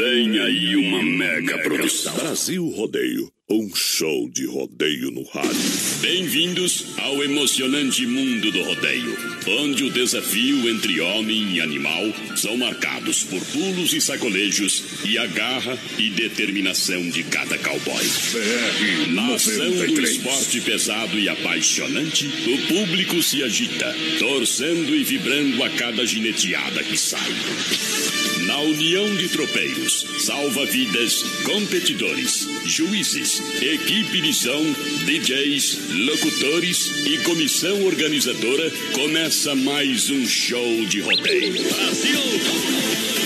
Vem aí uma mega produção. Brasil Rodeio, um show de rodeio no rádio. Bem-vindos ao emocionante mundo do rodeio, onde o desafio entre homem e animal são marcados por pulos e sacolejos e a garra e determinação de cada cowboy. BR Nação do 93. esporte pesado e apaixonante, o público se agita, torcendo e vibrando a cada gineteada que sai. Na união de tropeiros, salva-vidas, competidores, juízes, equipe de som, DJs, locutores e comissão organizadora, começa mais um show de rodeio. Brasil!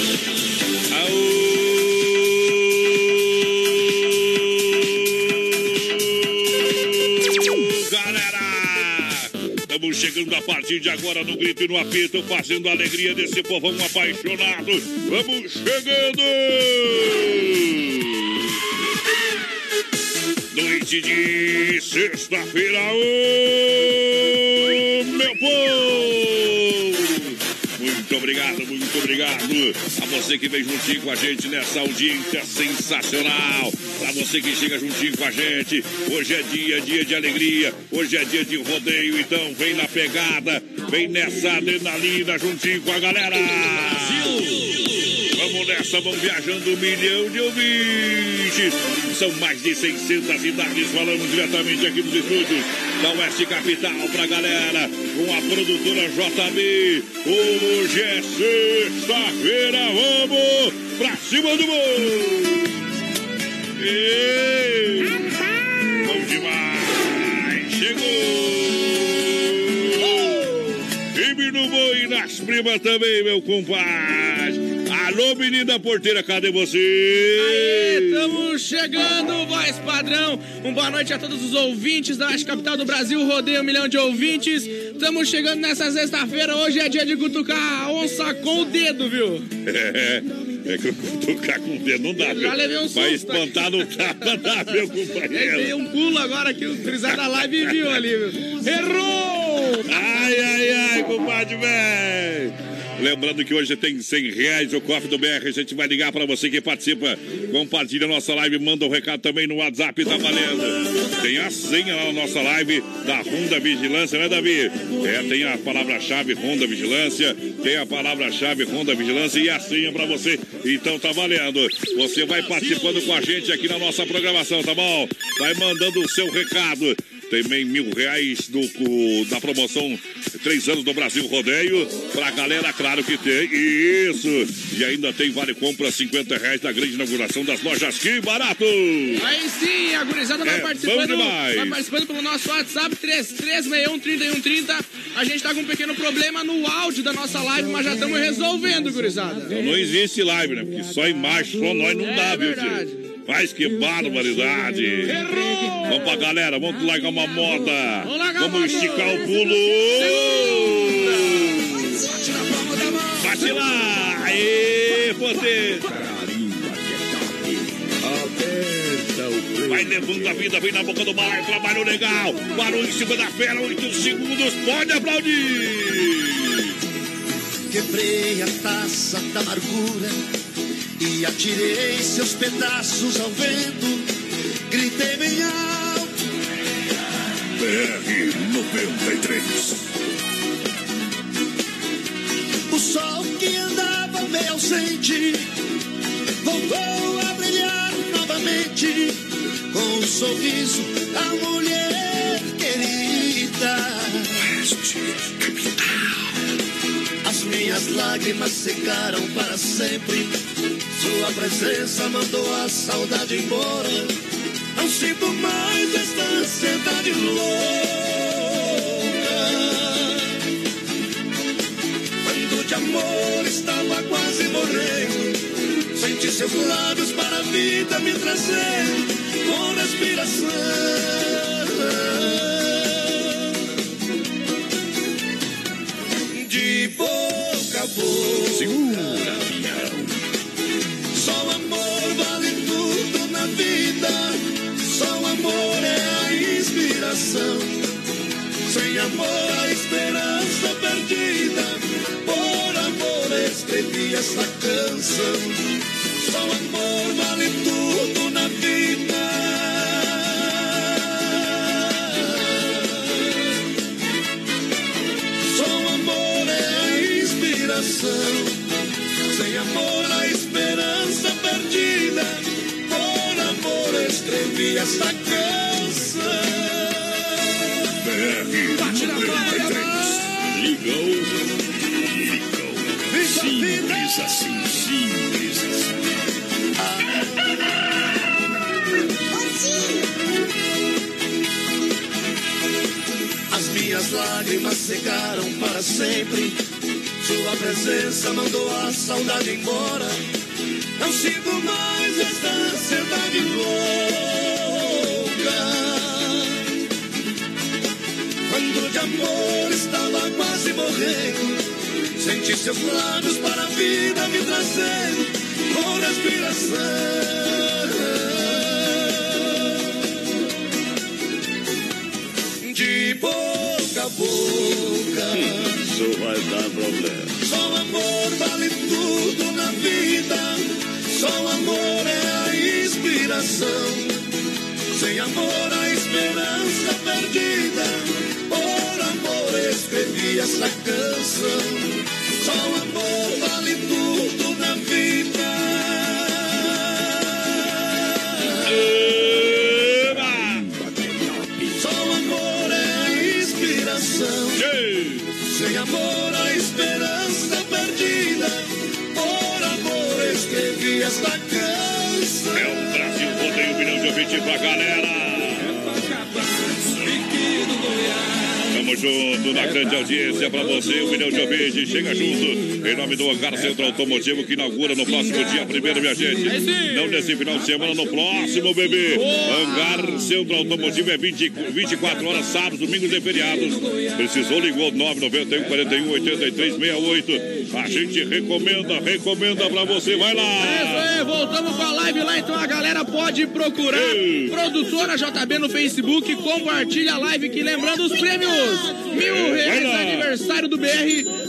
Chegando a partir de agora no grito e no apito, fazendo a alegria desse povão apaixonado. Vamos chegando! Noite de sexta-feira, ô meu povo! Muito obrigado, muito obrigado a você que vem juntinho com a gente nessa audiência sensacional. Pra você que chega juntinho com a gente, hoje é dia, dia de alegria, hoje é dia de rodeio, então vem na pegada, vem nessa adrenalina juntinho com a galera. Vamos nessa, vamos viajando um milhão de ouvintes. São mais de 600 cidades, falamos diretamente aqui nos estúdios da Oeste Capital pra galera, com a produtora JB. Hoje é sexta-feira, vamos pra cima do mundo! Ei, bom demais! Chegou! Firme no boi nas primas também, meu compadre! Alô, menina porteira, cadê você? Estamos chegando, voz padrão. Um boa noite a todos os ouvintes da Oeste Capital do Brasil. Rodeio um milhão de ouvintes. Estamos chegando nessa sexta-feira. Hoje é dia de cutucar a onça com o dedo, viu? É, que eu tocar com o dedo não dá, Eu já levei um Vai susto espantar no tapa, dá, meu companheiro. um pulo agora que o frisado da live viu ali, viu? Errou! Ai, ai, ai, compadre, velho. Lembrando que hoje tem 100 reais o cofre do BR. A gente vai ligar pra você que participa. Compartilha a nossa live, manda um recado também no WhatsApp, tá valendo. Tem a senha lá na nossa live da Ronda Vigilância, né, Davi? É, tem a palavra-chave Ronda Vigilância, tem a palavra-chave Ronda Vigilância e a senha pra você. Então tá valendo. Você vai participando com a gente aqui na nossa programação, tá bom? Vai mandando o seu recado. Também mil reais do, da promoção Três anos do Brasil Rodeio. Pra galera, claro que tem. Isso! E ainda tem vale compra 50 reais da grande inauguração das lojas. Que barato! Aí sim, a gurizada vai É, participando. Vai participando pelo nosso WhatsApp 3361-3130. A gente tá com um pequeno problema no áudio da nossa live, mas já estamos resolvendo, gurizada. Então não existe live, né? Porque só imagem, só nós não É dá, viu, verdade. Mas que barbaridade! Errou! Vamos pra galera, vamos largar uma moda. Vamos esticar o pulo. Bate lá! Aê, você! Vai levando a vida, vem na boca do mar, trabalho legal. Parou em cima da fera, oito segundos, pode aplaudir! Quebrei a taça da amargura e atirei seus pedaços ao vento. Gritei bem alto, BR 93. o sol que andava meio ausente voltou a brilhar novamente. Com um sorriso, a mulher querida. As minhas lágrimas secaram para sempre. Sua presença mandou a saudade embora. Não sinto mais esta ansiedade louca. Quando de amor estava quase morrendo, senti seus lábios para a vida me trazer com respiração. De boca a boca. Segura, amor é a inspiração. Sem amor a esperança perdida. Por amor escrevi essa canção. Só amor vale tudo na vida. Só amor é a inspiração. Sem amor a esperança perdida. Escrevi esta canção. Bate na palha, Ligou, ligou. Simples assim, simples assim. As minhas lágrimas secaram para sempre. Sua presença mandou a saudade embora. Não sinto mais esta ansiedade louca. Amor estava quase morrendo, senti seus lábios para a vida me trazendo com respiração. De boca a boca. Isso vai dar problema. Só amor vale tudo na vida. Só amor é a inspiração. Sem amor a esperança perdida. Escrevi essa canção. Só amor vale tudo na vida. Só amor é a inspiração. Sem amor a esperança perdida. Por amor escrevi esta canção. É o Brasil Rodeio, um milhão de ouvintes pra galera. Junto na grande audiência pra você, um milhão de ouvintes. Chega junto em nome do Hangar Centro Automotivo que inaugura no próximo dia primeiro, minha gente. Não nesse final de semana, no próximo, bebê. Hangar Centro Automotivo é 20, 24 horas, sábados, domingos e feriados. Precisou, ligou 991 41 83 68. A gente recomenda, recomenda pra você. Vai É isso lá. aí, voltamos com a live lá, então a galera pode procurar Produtora JB no Facebook, compartilha a live que lembrando os prêmios, mil reais aniversário do BR,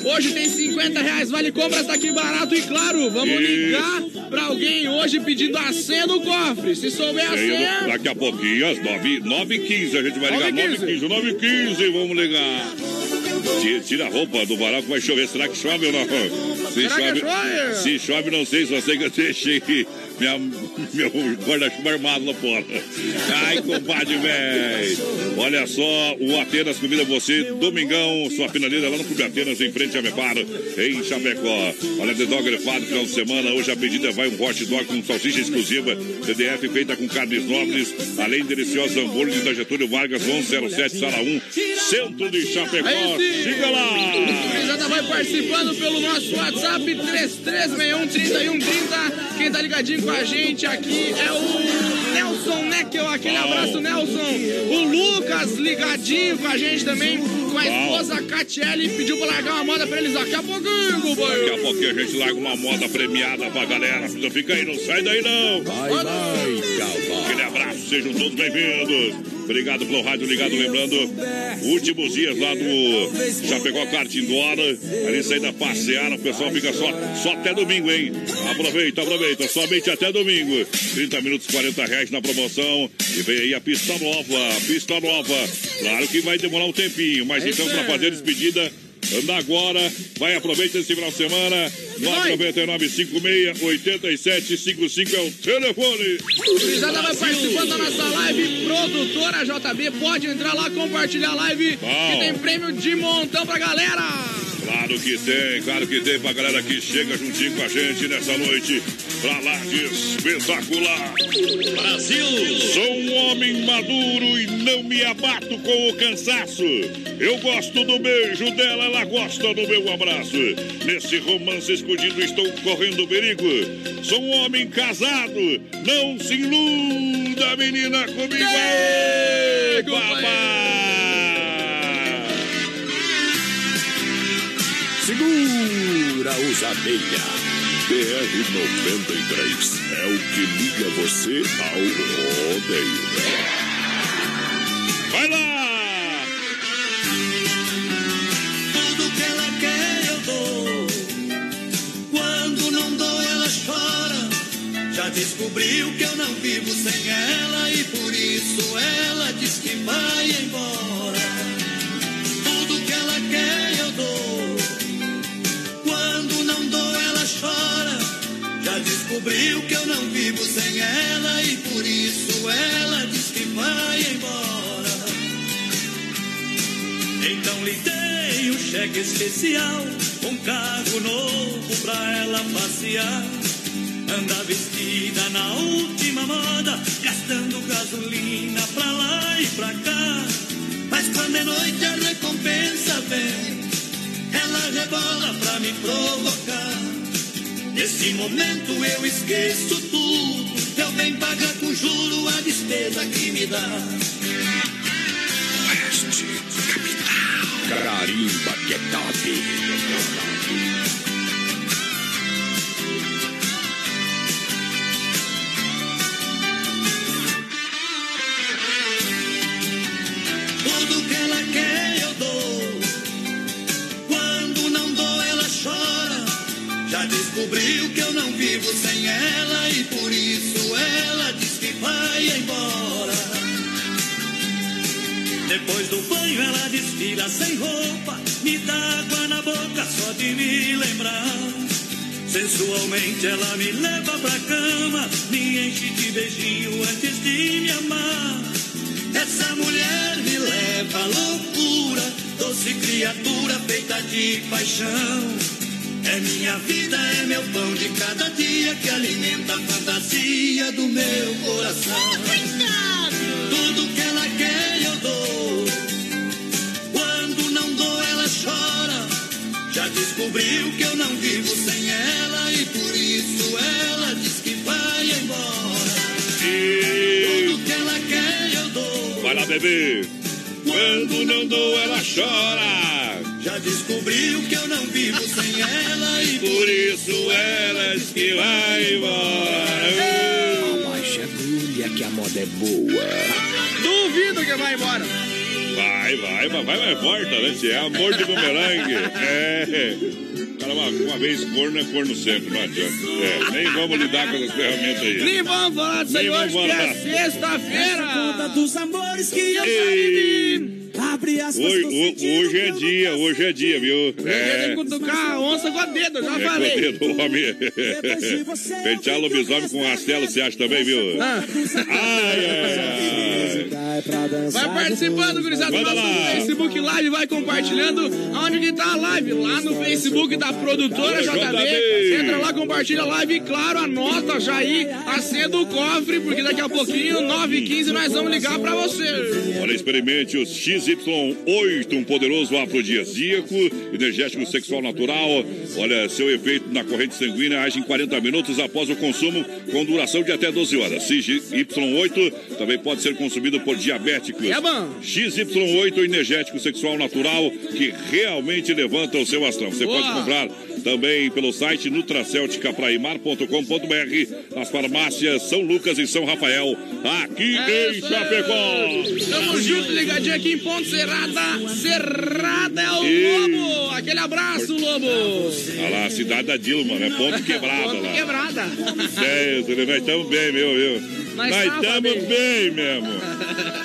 hoje tem 50 reais, vale compras, tá aqui barato e claro, vamos Isso. ligar pra alguém hoje pedindo a senha do cofre, se souber a senha, daqui a pouquinho, às 9 9 15 a gente vai ligar. 9 9h15. 15 9 15 vamos ligar. Tira, a roupa do varal que vai chover. Será que chove ou não? Se chove? se chove, não sei, só sei que eu deixei minha, meu guarda-chuva armado lá fora. Ai, compadre, velho. Olha só, o Atenas convida você, domingão, sua finaliza lá no Clube Atenas, em frente a Meparo, em Chapecó. Olha, The Dog grefado, final de semana. Hoje a pedida vai um hot dog com salsicha exclusiva, TDF feita com carnes nobres, além de deliciosos hambúrgueres da Getúlio Vargas, 1107, sala 1, centro de Chapecó. Siga lá! A gurizada vai participando pelo nosso WhatsApp 33613130. Quem tá ligadinho com a gente aqui é o Nelson Neckel. Aquele abraço, Nelson. O Lucas ligadinho com a gente também. Com a esposa Catiele. Pediu pra largar uma moda pra eles daqui a pouquinho, Daqui a pouquinho a gente larga uma moda premiada pra galera. Fica aí, não sai daí não. Aquele abraço, sejam todos bem-vindos. Obrigado pelo rádio ligado, lembrando, últimos dias lá do Chapecó Kart Indoor, ali saindo a passear, o pessoal fica só, só até domingo, hein? Aproveita, aproveita, somente até domingo. 30 minutos, 40 reais na promoção. E vem aí a pista nova, pista nova. Claro que vai demorar um tempinho, mas É então para fazer despedida, Anda agora, vai aproveita esse final de semana. 999-56-8755 é o telefone. Gurizada vai participando da nossa live. Produtora JB, pode entrar lá, compartilhar a live. Bom. Que tem prêmio de montão pra galera. Claro que tem, claro que tem pra galera que chega juntinho com a gente nessa noite. Pra lá de espetacular. Brasil! Sou um homem maduro e não me abato com o cansaço. Eu gosto do beijo dela, ela gosta do meu abraço. Nesse romance escondido estou correndo perigo. Sou um homem casado, não se iluda, menina, comigo. Aê, papai! Segura os abelha. BR-93 é o que liga você ao rodeio. Vai lá! Tudo que ela quer eu dou. Quando não dou, ela chora. descobriu que eu não vivo sem ela e por isso ela diz que vai embora. Tudo que ela quer eu dou. Chora. Já descobriu que eu não vivo sem ela e por isso ela diz que vai embora. Então lhe dei um cheque especial, um carro novo pra ela passear. Anda vestida na última moda, gastando gasolina pra lá e pra cá. Mas quando é noite a recompensa vem, ela rebola pra me provocar. Nesse momento eu esqueço tudo, eu venho pagar com juro a despesa que me dá. Oeste, capital. Carimba que é top. Embora. Depois do banho ela desfila sem roupa, me dá água na boca só de me lembrar. Sensualmente ela me leva pra cama, me enche de beijinho antes de me amar. Essa mulher me leva à loucura, doce criatura feita de paixão. É minha vida, é meu pão de cada dia que alimenta a fantasia do meu coração. Tudo que ela quer eu dou. Quando não dou, ela chora. Já descobriu que eu não vivo sem ela e por isso ela diz que vai embora. E... Tudo que ela quer eu dou. Vai lá, bebê. Quando não dou, ela chora. Já descobriu que eu não vivo sem ela e Por isso ela diz que vai embora. Abaixa a agulha que a moda é boa. Duvido que vai embora. Vai, vai, vai, vai mais forte, né? Se é amor de bumerangue. É. Cara, uma, uma vez corno é corno sempre, não adianta. É, nem vamos lidar com essas ferramentas aí. Nem vamos falar disso aí Nem hoje, vamos que é sexta-feira. dos amores que eu Ei. Abre as Hoje, ho- hoje é dia, hoje é dia, viu? É É. cutucar a onça com a dedo, já É com o falei. dedo, homem. Pentear lobisomem com rastelo, você acha também, viu? Ah. Ai, ai, ai. Vai participando, gurizada, do Manda nosso lá. Facebook Live, vai compartilhando. Aonde que tá a live? Lá no Facebook da produtora JB. JB. Entra lá, compartilha a live e, claro, anota já aí a senha do cofre, porque daqui a pouquinho, 9h15, nós vamos ligar pra você. Olha, experimente os XY8, um poderoso afrodisíaco, energético sexual natural. Olha, seu efeito na corrente sanguínea age em 40 minutos após o consumo, com duração de até 12 horas. XY8 também pode ser consumido por diabéticos. É bom. XY8 energético sexual natural que realmente levanta o seu astral. Você Boa. pode comprar também pelo site nutracelticapraimar.com.br, nas farmácias São Lucas e São Rafael, aqui É em Chapecó. Tamo junto, ligadinho aqui em Ponte Serrada. Serrada é o E- Lobo. Aquele abraço, Lobo. Olha lá, a cidade da Dilma, né? Ponto quebrada Ponte lá. quebrada. É, nós estamos bem, meu, viu? Nós estamos bem. mesmo.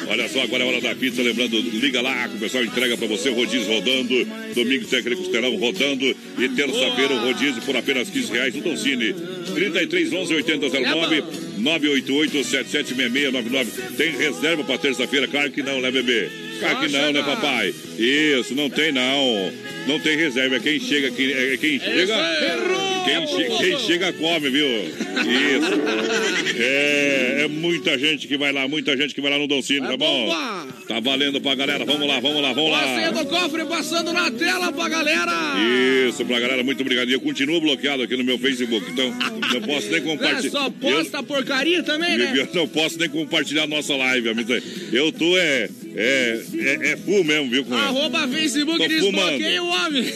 Olha só, agora é hora da pizza. Lembrando, liga lá que o pessoal entrega pra você. Rodízio rodando. Domingo tem aquele costelão rodando. E terça-feira o rodízio por apenas 15 reais no Dolcine. 33 11 80 09 988 776699. Tem reserva pra terça-feira? Claro que não, né, bebê? Claro Só que não, né, papai? Isso, não tem não. Não tem reserva. É quem chega aqui. É quem chega. Errou! Quem, che- quem chega come, viu? Isso. É, é muita gente que vai lá, muita gente que vai lá no Doncini, tá É bom? Tá valendo pra galera. Vamos lá, vamos lá, vamos lá. do cofre passando na tela pra galera. Isso, pra galera, muito obrigado. E eu continuo bloqueado aqui no meu Facebook, então não posso nem É, compartilhar. só posta porcaria também, Eu, né? eu não posso nem compartilhar a nossa live, amigo. Eu tô é, é, é, é full mesmo, viu? Com Arroba Facebook desbloqueia o homem.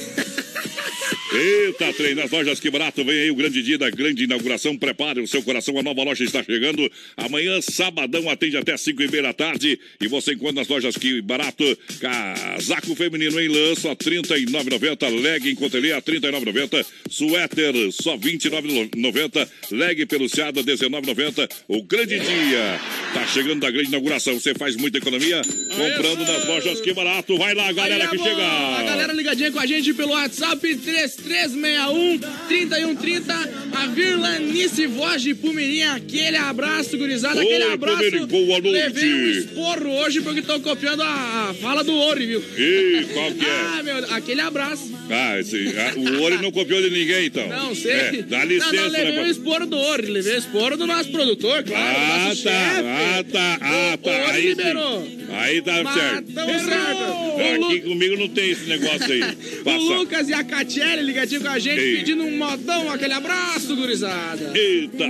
Eita, trem, nas lojas que barato, vem aí o grande dia da grande inauguração. Prepare o seu coração, a nova loja está chegando. Amanhã, sabadão, atende até 5 e meia da tarde. E você encontra nas lojas que barato, casaco feminino em lã, só R$ 39,90. Leg em cotelê a R$ 39,90. Suéter, só R$ 29,90. Leg peluciada, R$ 19,90. O grande dia tá chegando da grande inauguração. Você faz muita economia comprando nas lojas que barato. Vai lá, galera que chega. A galera ligadinha com a gente pelo WhatsApp 3361 3130. A Virlanice Voz de Pumirinha. Aquele abraço, gurizada. Oi, Aquele abraço. Pumirim, boa noite. Levei um esporro hoje porque estão copiando a, a fala do Ori, viu? Ih, qual que é? Ah, meu, aquele abraço. Ah, esse, ah, o Ori não copiou de ninguém, então. Não sei. É, dá não, licença, não, levei né? o esporro do Ori. Levei o esporro do nosso produtor, claro. Ah, tá, chefe. ah, tá, ah, O tá. Ori Aí sim. liberou. Aí tá Mas certo. tamo certo. O Lu- Aqui comigo não tem esse negócio aí. O. Lucas e a Catiele ligadinho com a gente, Ei. pedindo um modão, aquele abraço, gurizada. Eita.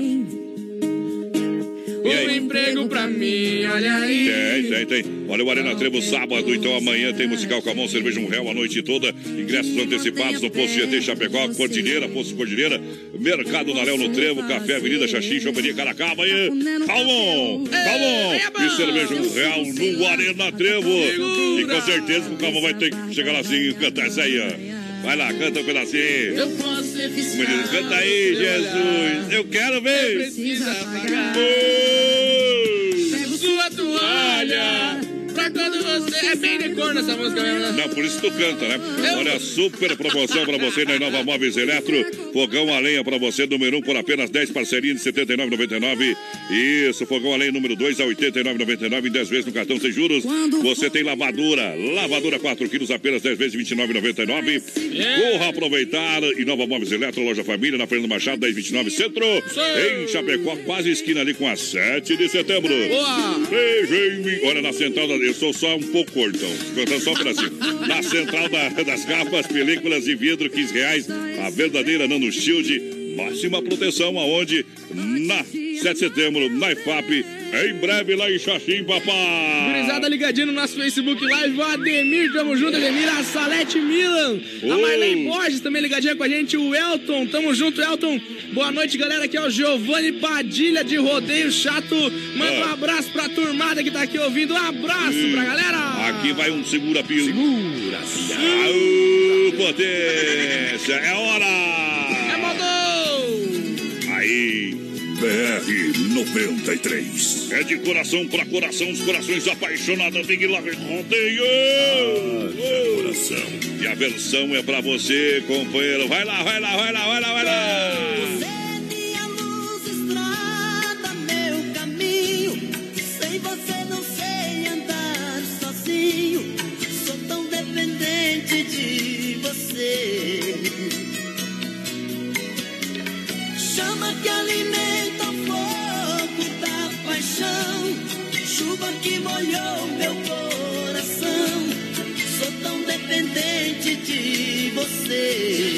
Um emprego pra mim, olha aí. Tem, tem, tem. Olha o Arena Trevo sábado, então amanhã tem musical Camão, cerveja um réu a noite toda. Ingressos antecipados no Posto GT Chapecó, Cordilheira, Posto Cordilheira, Mercado Naléu no Trevo, Café Avenida Xaxim, Choperia Caracaba e Calmon, Calmon. E cerveja um real no Arena Trevo. E com certeza o Calmon vai ter que chegar lá assim e cantar essa aí, ó. Vai lá, canta um pedacinho. Eu posso ser fiscal. Canta aí, Jesus. Eu quero ver. Precisa pagar. Ô! Sua toalha. Pra quando você. É bem de cor nessa música mesmo, né? Não, por isso tu canta, né? Olha, super promoção pra você na Nova Móveis Eletro. Fogão a lenha pra você, número 1 um, por apenas 10 parcerinhas de R$ 79,99. Isso, fogão a lenha número 2 a R$ 89,99 em 10 vezes no cartão sem juros. Você tem lavadora, lavadora 4 quilos, apenas 10 vezes R$ 29,99. Corra aproveitar. E Nova Móveis Eletro, loja família, na Fernando Machado, 1029 Centro. Em Chapecó, quase esquina ali com a 7 de setembro. Boa! Beijo em mim. Olha, na central da. Sou só um pouco então. Cantando só um pedacinho. Na central da- das capas, películas de vidro, 15 reais. A verdadeira Nano Shield. Máxima proteção aonde? Na 7 de setembro, na IFAP. Em breve lá em Xaxim, papai. Gurizada ligadinho no nosso Facebook Live, o Ademir, tamo junto, Ademir, a Salete Milan, a. Marlene Borges também ligadinha com a gente, o Elton, tamo junto, Elton. Boa noite, galera, aqui é o Giovanni Padilha de Rodeio Chato. Manda um Ah. abraço pra turmada que tá aqui ouvindo, um abraço pra galera. Aqui vai um segura-pio. Segura, Aô, potência. É hora. É modou! Aí. BR 93. É de coração pra coração, os corações apaixonados. Big Love Rodeio. Coração. E a versão é pra você, companheiro. Vai lá, vai lá, vai lá, vai lá, vai lá. minha luz, estrada, meu caminho. Sem você não sei andar sozinho. Sou tão dependente de você. Chama que alimenta o fogo da paixão. Chuva que molhou meu coração. Sou tão dependente de você.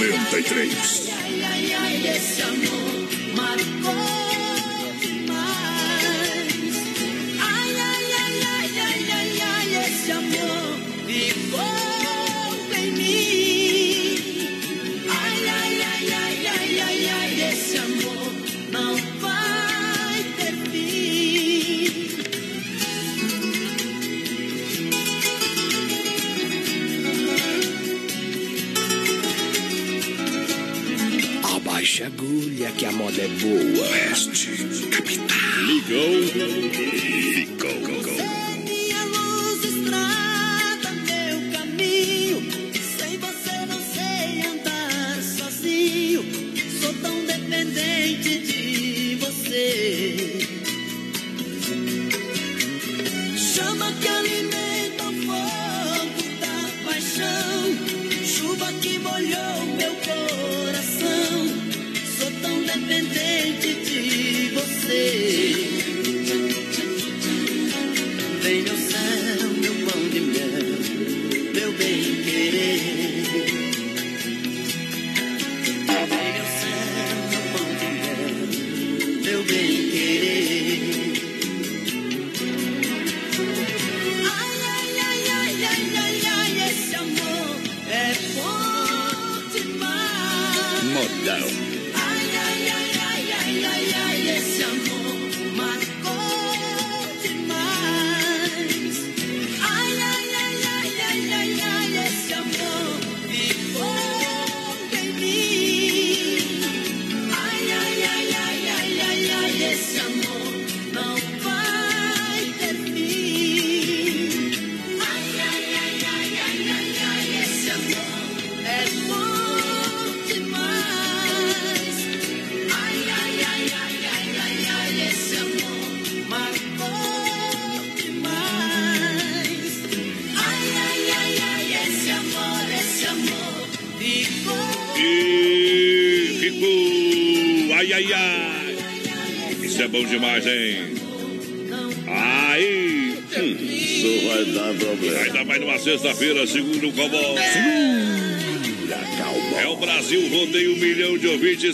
93. A moda é boa. Oeste. Capital. Ligou.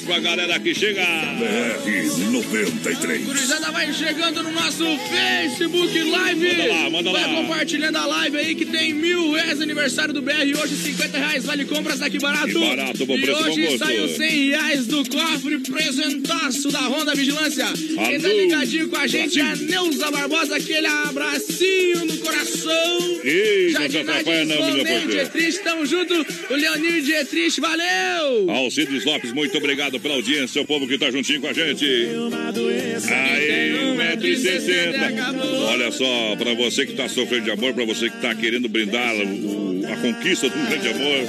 Pra galera que chega. BR 93. Gurizada vai chegando no nosso Facebook Live. Manda lá, manda vai lá. compartilhando a live aí que tem mil reais aniversário do BR. Hoje 50 reais vale compras daqui barato. Que barato, bom e preço, bom hoje gosto. saiu 100 reais do cofre presentaço da Honda Vigilância. Quem tá ligadinho com a gente é a Brasil. Neuza Barbosa. Aquele abracinho no coração. Ei, não se atrapalha não, Romero porteira. Dietrich, tamo junto. O Leonir Dietrich, valeu. Alcides Lopes, muito obrigado pela audiência, o povo que tá juntinho com a gente. Aí, 1,60m. Olha só, pra você que tá sofrendo de amor, pra você que tá querendo brindar o- a conquista do grande amor,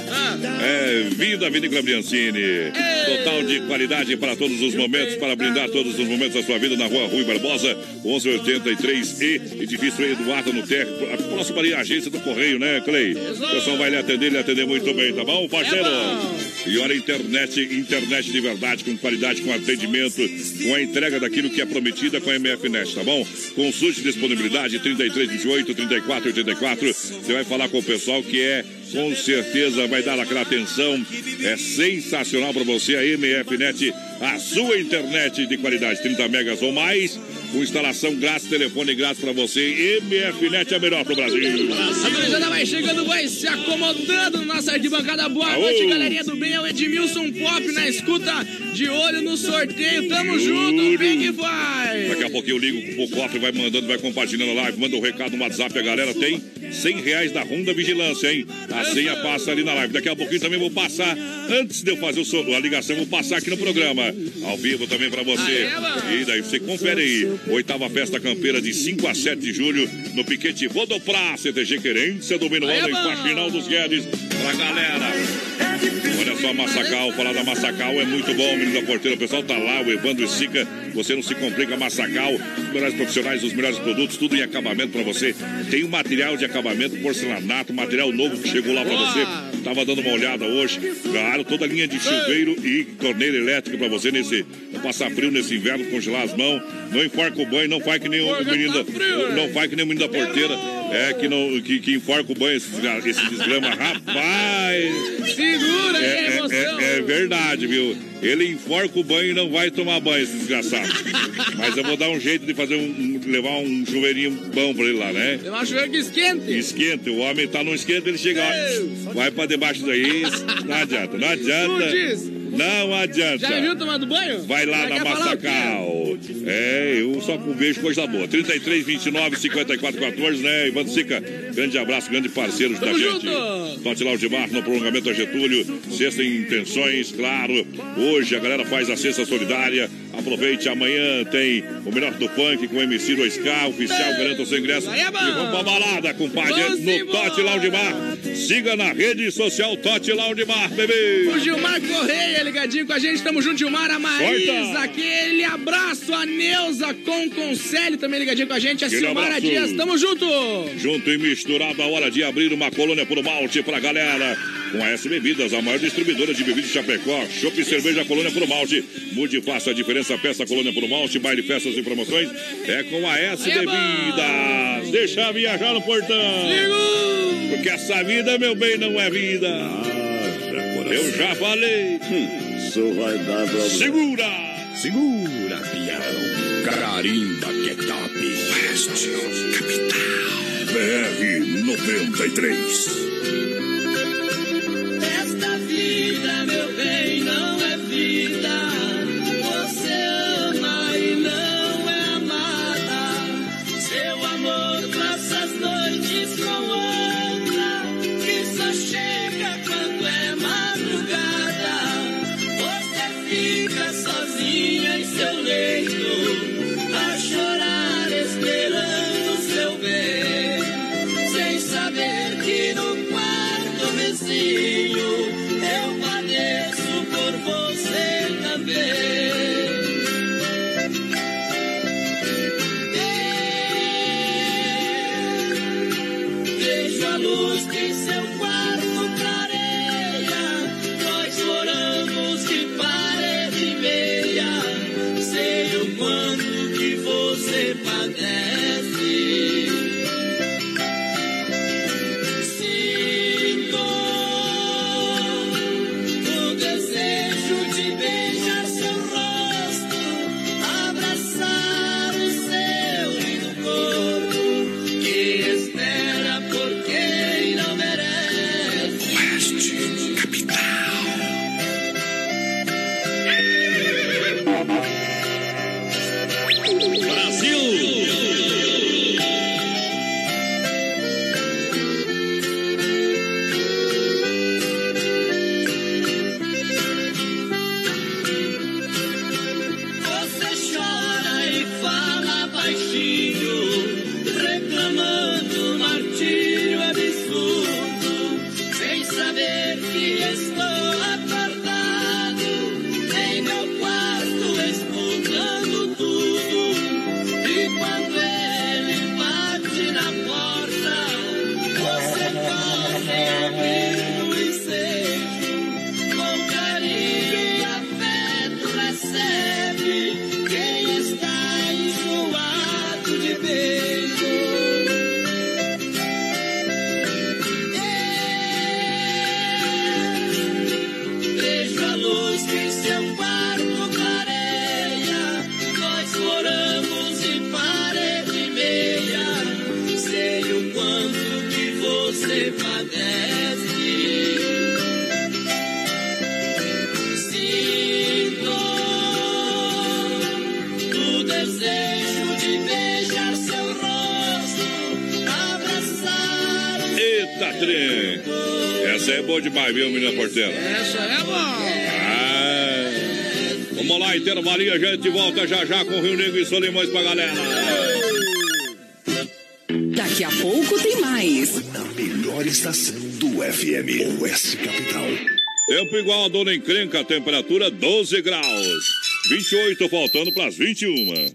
é vinho da Vinícola Biancini. Total de qualidade para todos os momentos, para brindar todos os momentos da sua vida na rua Rui Barbosa, 1183E, edifício Eduardo no Tec, a próxima ali, a agência do Correio, né, Clay? O pessoal vai lhe atender, lhe atender muito bem, tá bom, parceiro? E olha, internet, internet de verdade, com qualidade, com atendimento, com a entrega daquilo que é prometida com a MFNet, tá bom? Consulte disponibilidade 3328 3484. Você vai falar com o pessoal que é, com certeza, vai dar aquela atenção. É sensacional para você a MFNet, a sua internet de qualidade, 30 megas ou mais. Com instalação grátis, telefone grátis para você. MFNet é a melhor pro Brasil. A gurizada vai chegando, vai se acomodando na nossa arquibancada. Boa Aô. noite, galerinha do bem. É o Edmilson Pop na escuta, de olho no sorteio. Tamo De junto, que vai. Daqui a pouquinho eu ligo pro cofre, vai mandando, vai compartilhando a live, manda um recado no WhatsApp, a galera tem 100 reais da Ronda Vigilância, hein? A senha passa ali na live. Daqui a pouquinho também vou passar, antes de eu fazer o a ligação, vou passar aqui no programa, ao vivo também pra você. E daí você confere aí, oitava festa campeira de 5 a 7 de julho, no Piquete Rodoprá, CTG Querência, do Minuano, Aê, em. Faxinal dos Guedes, pra galera. Olha só, Massacal, falar da Massacal é muito bom, menino da porteira. O pessoal tá lá, o Evandro e Sica. Você não se complica, Massacal. Os melhores profissionais, os melhores produtos, tudo em acabamento pra você. Tem o material de acabamento, porcelanato, material novo que chegou lá pra Boa. você. Tava dando uma olhada hoje. Claro, toda a linha de chuveiro e torneira elétrica pra você nesse. Passar frio nesse inverno, congelar as mãos. Não enforca o banho, não faz que nem o menino da, Não faz que nem o menino da porteira. É que, não, que, que enforca o banho, esse, esse desgrama. Rapaz! Segura aí a É, emoção. é- é- é verdade, viu? Ele enforca o banho e não vai tomar banho, esse desgraçado. Mas eu vou dar um jeito de fazer um, um- levar um chuveirinho bom pra ele lá, né? Tem uma chuveira que esquente. Esquenta, o homem tá no esquenta, ele chega, ó, vai pra debaixo daí, não adianta, não adianta. Não adianta. Já viu tomando banho? Vai lá Já na? Massacal. É, eu só vejo coisa boa. 33, 29, 54, 14, né? Ivan Sica, grande abraço, grande parceiro da gente. junto. Lá o de Mar no prolongamento da Getúlio. Sexta em intenções, claro. Hoje a galera faz a cesta solidária. Aproveite, amanhã tem o melhor do funk com o MC 2K, oficial, garanta o seu ingresso. É. E vamos pra balada, compadre. Vamos no embora. Tote Lounge Bar. Siga na rede social Tote Lounge Bar, bebê. O Gilmar Correia ligadinho com a gente, tamo junto, Gilmar, a Marisa, Corta. aquele abraço, a Neuza com Conselho também ligadinho com a gente, a Aquele Silmara abraço. Dias, tamo junto! Junto e misturado, a hora de abrir uma colônia por malte pra galera. Com a S Bebidas, a maior distribuidora de bebidas de Chapecó. Chopp e cerveja colônia por malte. Mude e faça a diferença, peça colônia por malte. Baile, festas e promoções. É com a S Bebidas. Deixa viajar no portão. Porque essa vida, meu bem, não é vida. Eu já falei. Isso vai dar problema. Segura! Segura, peão. Carimba que é top. Oeste, capital. BR 93. Esta vida, meu bem, não é vida. E Solimões pra galera. Daqui a pouco tem mais. Na melhor estação do FM. Oeste Capital. Tempo igual a dona encrenca, temperatura 12 graus. 28 faltando pras 21.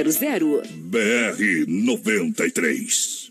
BR 93.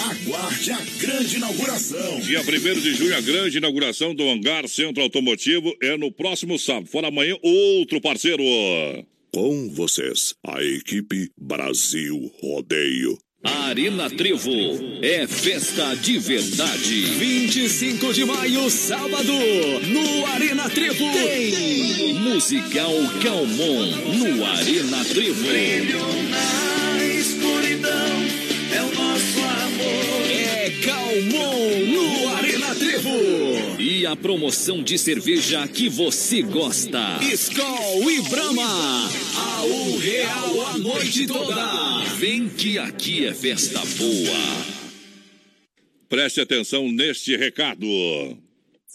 Aguarde a grande inauguração. Dia 1 de junho, a grande inauguração do Hangar Centro Automotivo é no próximo sábado. Fora amanhã, outro parceiro. Com vocês, a equipe Brasil Rodeio. Arena Trevo é festa de verdade. 25 de maio, sábado, no Arena Trevo. Tem Musical Calmon no Arena Trevo. na escuridão Calmon no Arena Trevo. E a promoção de cerveja que você gosta. Skol e Brahma. A um real a noite toda. Vem que aqui é festa boa. Preste atenção neste recado.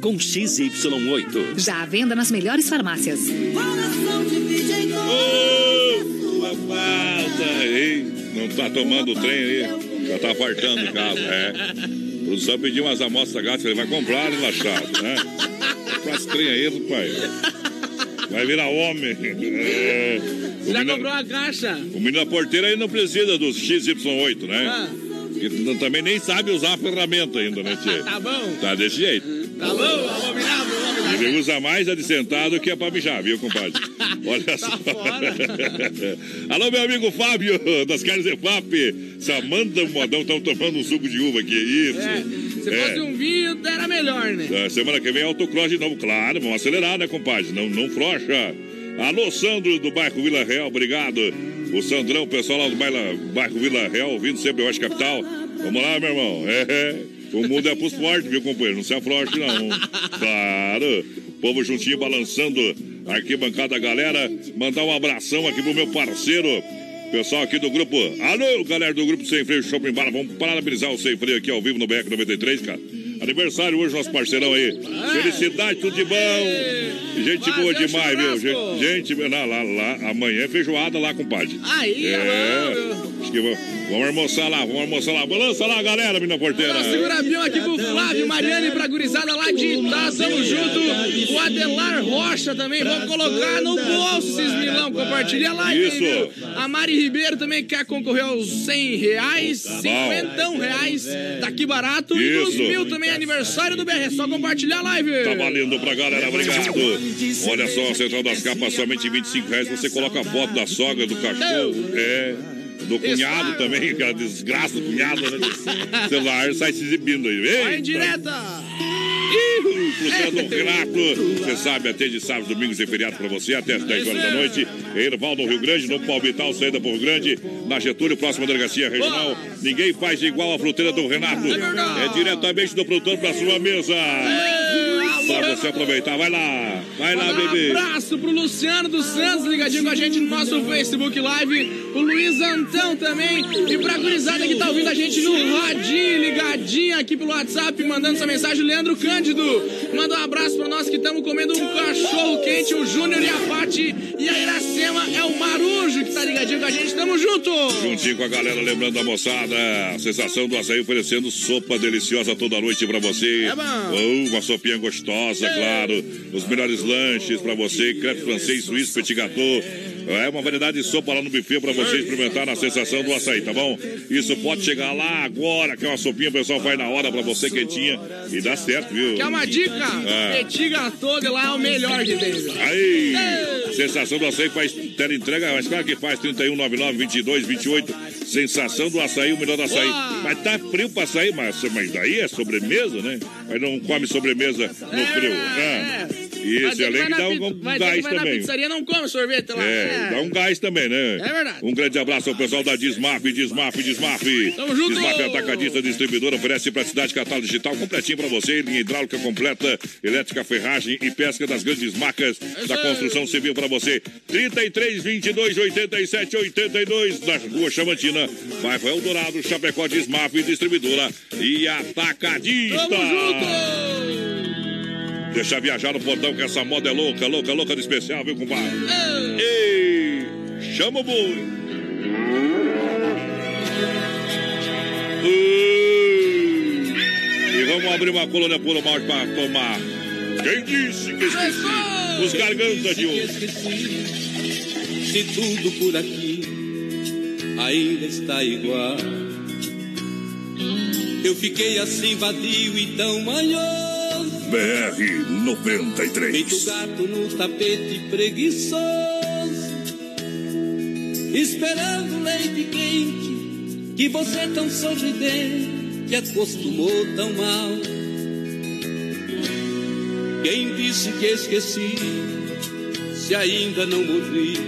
com XY8. Já à venda nas melhores farmácias. Ô, sua falta, hein? Não tá tomando o trem aí? Já tá fartando em casa, é. O produção pediu umas amostras gatas, ele vai comprar relaxado, né? Comprar esse trem aí, rapaz. Vai virar homem. É. O Já menino- comprou uma caixa? O menino da porteira aí não precisa dos XY8, né? Ah. Que também nem sabe usar a ferramenta ainda, né, Tchê? Tá bom? Tá desse jeito. Tá? Vamos combinar, vamos combinar. Ele usa mais a de sentado que a pra mijar, viu, compadre? Olha só. Alô, meu amigo Fábio, das Carnes EFAP. Samanta Modão, estão tomando um suco de uva aqui, isso. É, se É. fosse um vinho, era melhor, né? Ah, Semana que vem é autocross de novo, claro, vamos acelerar, né, compadre? Não, não frouxa. Alô, Sandro, do bairro Vila Real, obrigado. O Sandrão, o pessoal lá do bairro, Vila Real, ouvindo sempre o Oeste Capital. Vamos lá, meu irmão. É, é. O mundo é pros fortes, viu, companheiro? Não se afrouxe, não. Claro. Povo juntinho, balançando. Arquibancada, galera. Mandar um abração aqui pro meu parceiro. Pessoal aqui do grupo. Alô, galera do grupo Sem Freio Shopping Bar. Vamos parabenizar o Sem Freio aqui ao vivo no BR 93, cara. Aniversário hoje, nosso parceirão aí. Felicidade, tudo de bom. Gente boa demais, viu? churrasco. Gente, gente lá, lá, lá. Amanhã é feijoada lá, compadre. Aí, é. Acho que vamos, vamos almoçar lá, vamos almoçar lá. Balança lá, galera, mina porteira. Nós segura avião aqui pro Flávio, Mariane e pra gurizada lá de Itá, tamo junto. O Adelar Rocha também, vamos colocar no bolso esses milão, compartilha lá. Isso. viu? A Mari Ribeiro também quer concorrer aos 100 reais, 50 reais, daqui barato. E dos Isso. mil também, aniversário do BR, é só compartilhar a live. Tá valendo pra galera, obrigado. Olha só, a Central das Capas, somente 25 reais. Você coloca a foto da sogra, do cachorro, é. Do cunhado também, aquela desgraça do cunhado, né? Celular sai se exibindo aí. Vai em direta. Do Renato, você sabe, atende sábados, domingos e feriados pra você até as 10 horas da noite. Erval no Rio Grande, no Palmital, saída pro Rio Grande, na Getúlio, próxima delegacia regional. Ninguém faz igual a fruteira do Renato. É diretamente do produtor pra sua mesa. Pra você aproveitar, vai lá, vai lá, bebê. Um abraço pro Luciano dos Santos, ligadinho com a gente no nosso Facebook Live. O Luiz Antão também. E pra gurizada que tá ouvindo a gente no radinho, ligadinho aqui pelo WhatsApp, mandando sua mensagem. Leandro Cândido, manda um abraço pra nós que estamos comendo um cachorro quente. O Júnior e a Pati. E a Iracema é o Marujo que tá ligadinho com a gente. Tamo junto! Juntinho com a galera, lembrando da moçada, a sensação do açaí oferecendo sopa deliciosa toda noite pra você. É bom. Oh, uma sopinha gostosa, claro. Os melhores lanches pra você, crepe francês, suíço, petit gâteau. É uma variedade de sopa lá no buffet pra você experimentar na sensação do açaí, tá bom? Isso pode chegar lá agora, que é uma sopinha, o pessoal faz na hora pra você quentinha e dá certo, viu? Quer uma dica? Ah. Petiga toda lá é o melhor que tem. viu? Aí, sensação do açaí faz tela entrega, mas claro que faz 3199 22 28. Sensação do açaí, o melhor do açaí. Mas tá frio pra açaí, mas, mas daí é sobremesa, né? Mas não come sobremesa no frio. Ah, Vai Isso, que além que dá um, vai que gás vai na também. pizzaria não come sorvete lá. É, dá um gás também, né? É verdade. Um grande abraço ao pessoal da Desmaf, Desmaf, Desmaf. Tamo junto! Desmaf Atacadista Distribuidora oferece praticidade catálogo digital completinho pra você, linha hidráulica completa, elétrica, ferragem e pesca das grandes marcas da construção civil pra você. 33 22 87 82 na Rua Chamantina, bairro Eldorado, Chapecó, Desmaf, Distribuidora e Atacadista. Tamo junto! Deixa viajar no portão que essa moda é louca, louca, louca de especial, viu, compadre? Ei, chama o boi. E vamos abrir uma colônia puro malte para tomar. Quem disse que esqueci? Os gargantas de hoje. Se tudo por aqui ainda está igual. Eu fiquei assim vadio e tão manhoso. BR Feito 93. gato no tapete preguiçoso. Esperando leite quente. Que você tão sorridente acostumou tão mal. Quem disse que esqueci? Se ainda não morri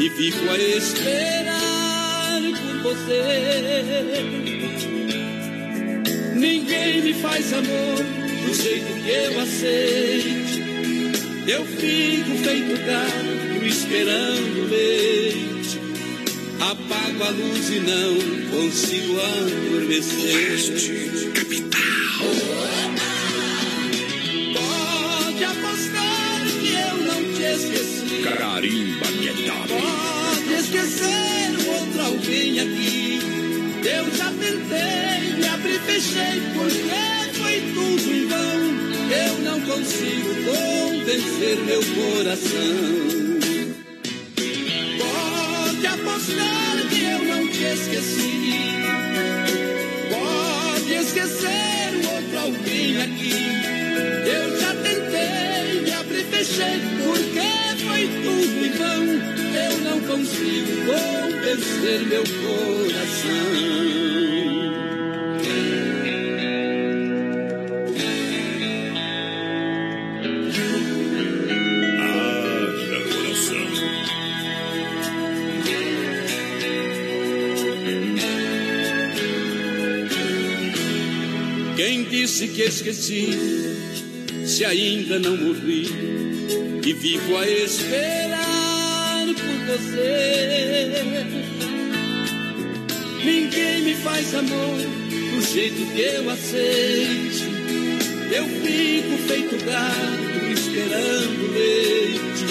e fico a esperar por você. Ninguém me faz amor do jeito que eu aceite. Eu fico feito gato esperando leite. Apago a luz e não consigo adormecer. Pode apostar que eu não te esqueci. Carimba que tal? Pode esquecer o outro alguém aqui. Eu já tentei, me abri e fechei, porque foi tudo em vão. Eu não consigo convencer meu coração. Pode apostar que eu não te esqueci. Pode esquecer o outro alguém aqui. Eu já tentei, me abri e fechei, porque foi tudo em vão. Eu não consigo convencer meu coração. Disse que esqueci? Se ainda não morri e vivo a esperar por você. Ninguém me faz amor do jeito que eu aceite. Eu fico feito gato esperando leite.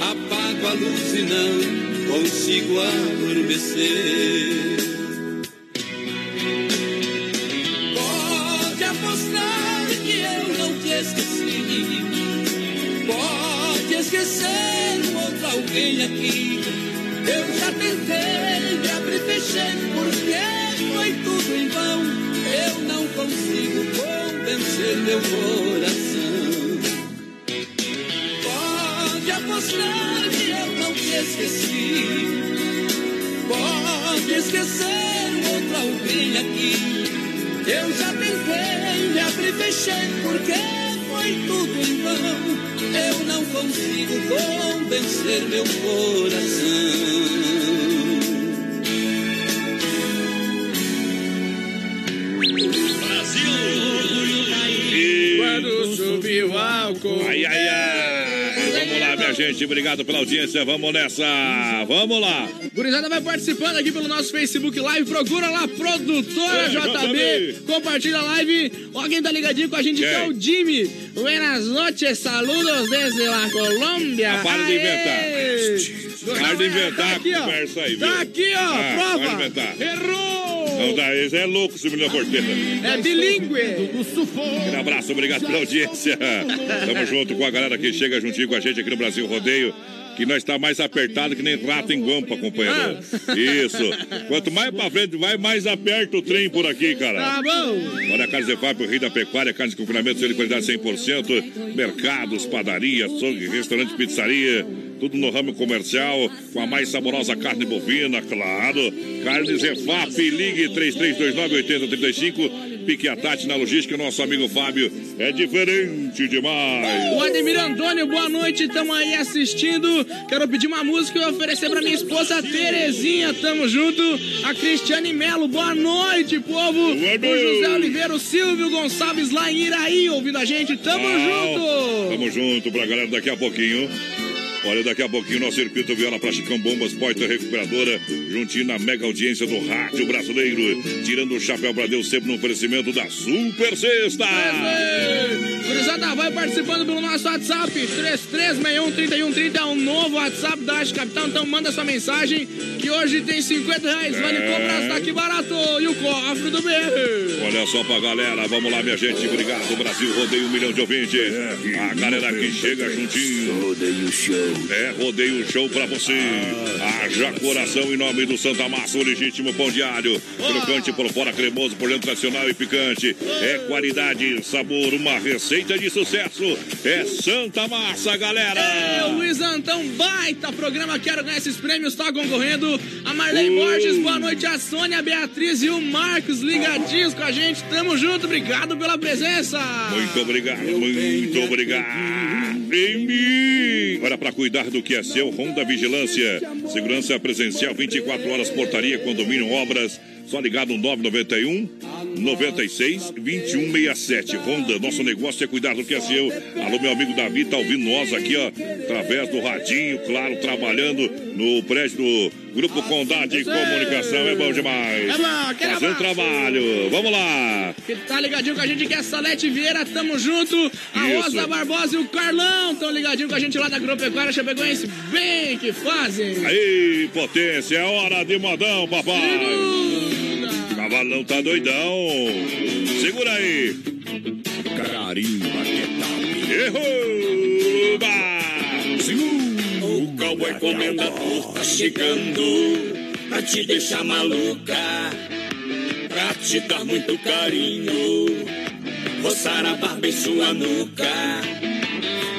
Apago a luz e não consigo adormecer. Alguém aqui. Eu já tentei, me abri e fechei, porque foi tudo em vão. Eu não consigo convencer meu coração. Pode apostar que eu não te esqueci. Pode esquecer outro alguém aqui. Eu já tentei, me abri e fechei, porque foi tudo em vão. Eu não consigo convencer meu coração. Quando subiu o álcool. Ai, ai. Minha gente. Obrigado pela audiência. Vamos nessa. Vamos lá. Gurizada vai participando aqui pelo nosso Facebook Live. Procura lá, produtora É, JB. JB. Compartilha a live. Ó, quem tá ligadinho com a gente que é o Jimmy. Buenas noches, saludos desde la Colômbia. Ah, para de inventar. Para de inventar Tá aqui, ó. conversa aí, viu? Tá aqui, ó. Ah, prova. Errou. Não é louco, esse menino porteiro. É bilíngue. Um abraço, obrigado pela audiência. Tamo junto com a galera que chega juntinho com a gente aqui no Brasil Rodeio. Que nós está mais apertado que nem rato em guampa, companheiro. Isso. Quanto mais pra frente vai, mais aperta o trem por aqui, cara. Tá bom. Olha a Carne Zefap, o rei da pecuária, carne de confinamento, de qualidade 100%, mercados, padaria, açougue, restaurante, pizzaria, tudo no ramo comercial, com a mais saborosa carne bovina, claro. Carne Zefap, ligue 3329-8035, pique a Tati na logística, nosso amigo Fábio, é diferente demais. O Ademir Antônio, boa noite, estamos aí assistindo. Quero pedir uma música e oferecer pra minha esposa Terezinha, tamo junto. A Cristiane Melo, boa noite, povo. O José Oliveira, o Silvio Gonçalves lá em Iraí, ouvindo a gente, tamo junto. Tamo junto pra galera daqui a pouquinho. Olha, daqui a pouquinho nosso circuito Viola Plasticão Bombas, Porta Recuperadora, juntinho na mega audiência do rádio brasileiro, tirando o chapéu pra Deus sempre no oferecimento da Super Sexta. Gurizada, vai participando pelo nosso WhatsApp, 3361-3130, é um novo WhatsApp da Arte Capital, então manda sua mensagem, que hoje tem 50 reais, vale É. compras daqui barato, e o cofre do BR. Olha só pra galera, vamos lá, minha gente. Obrigado, Brasil. Rodeio um milhão de ouvintes. A galera que chega juntinho. Rodeio show. É, rodeio show pra você. Haja coração em nome do Santa Massa, o legítimo pão diário. Crocante por fora, cremoso por dentro, tradicional e picante. É qualidade, sabor, uma receita de sucesso. É Santa Massa, galera. É, o Luiz Antão, baita programa, quero ganhar esses prêmios, tá concorrendo. A Marlene. Borges, boa noite. A Sônia, a Beatriz e o Marcos ligadinhos com a gente. Tamo junto, obrigado pela presença. Muito obrigado, muito obrigado. Em mim. Olha, para cuidar do que é seu, Honda Vigilância. Segurança presencial 24 horas, portaria, condomínio, obras. Só ligado no 991 96 2167. Honda, nosso negócio é cuidar do que é seu. Alô, meu amigo Davi, tá ouvindo nós aqui, ó, através do radinho, claro, trabalhando no prédio do Grupo Condade de Comunicação. É bom demais. É bom, abraço. trabalho. Vamos lá. Que tá ligadinho com a gente, que é Salete Vieira, tamo junto. A Isso. Rosa Barbosa e o Carlão tão ligadinho com a gente lá da Agropecuária Chapecoense. Bem que fazem. Aí, potência, é hora de modão, papai. Cavalão tá doidão. Segura aí. Carimba que tal. O cowboy comendador tá chegando pra te deixar maluca, pra te dar muito carinho, roçar a barba em sua nuca.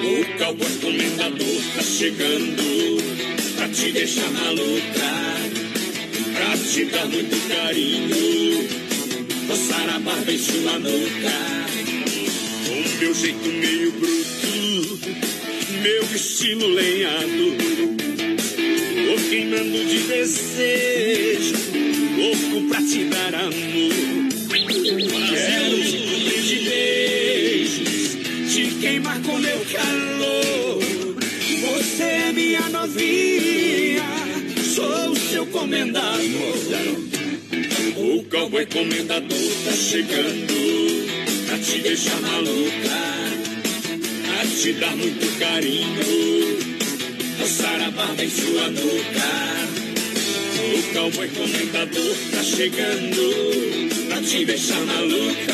O cowboy comendador tá chegando pra te deixar maluca, pra te dar muito carinho, roçar a barba em sua nuca. Com meu jeito meio bruto, meu estilo lenhado, tô queimando de desejo, louco pra te dar amor. Quero te cobrir de beijos, te queimar com meu calor. Você é minha novinha, o seu comendador. O cowboy comendador tá chegando pra te deixar maluca, pra te dar muito carinho, roçar a barba em sua nuca. O cowboy comendador tá chegando pra te deixar maluca,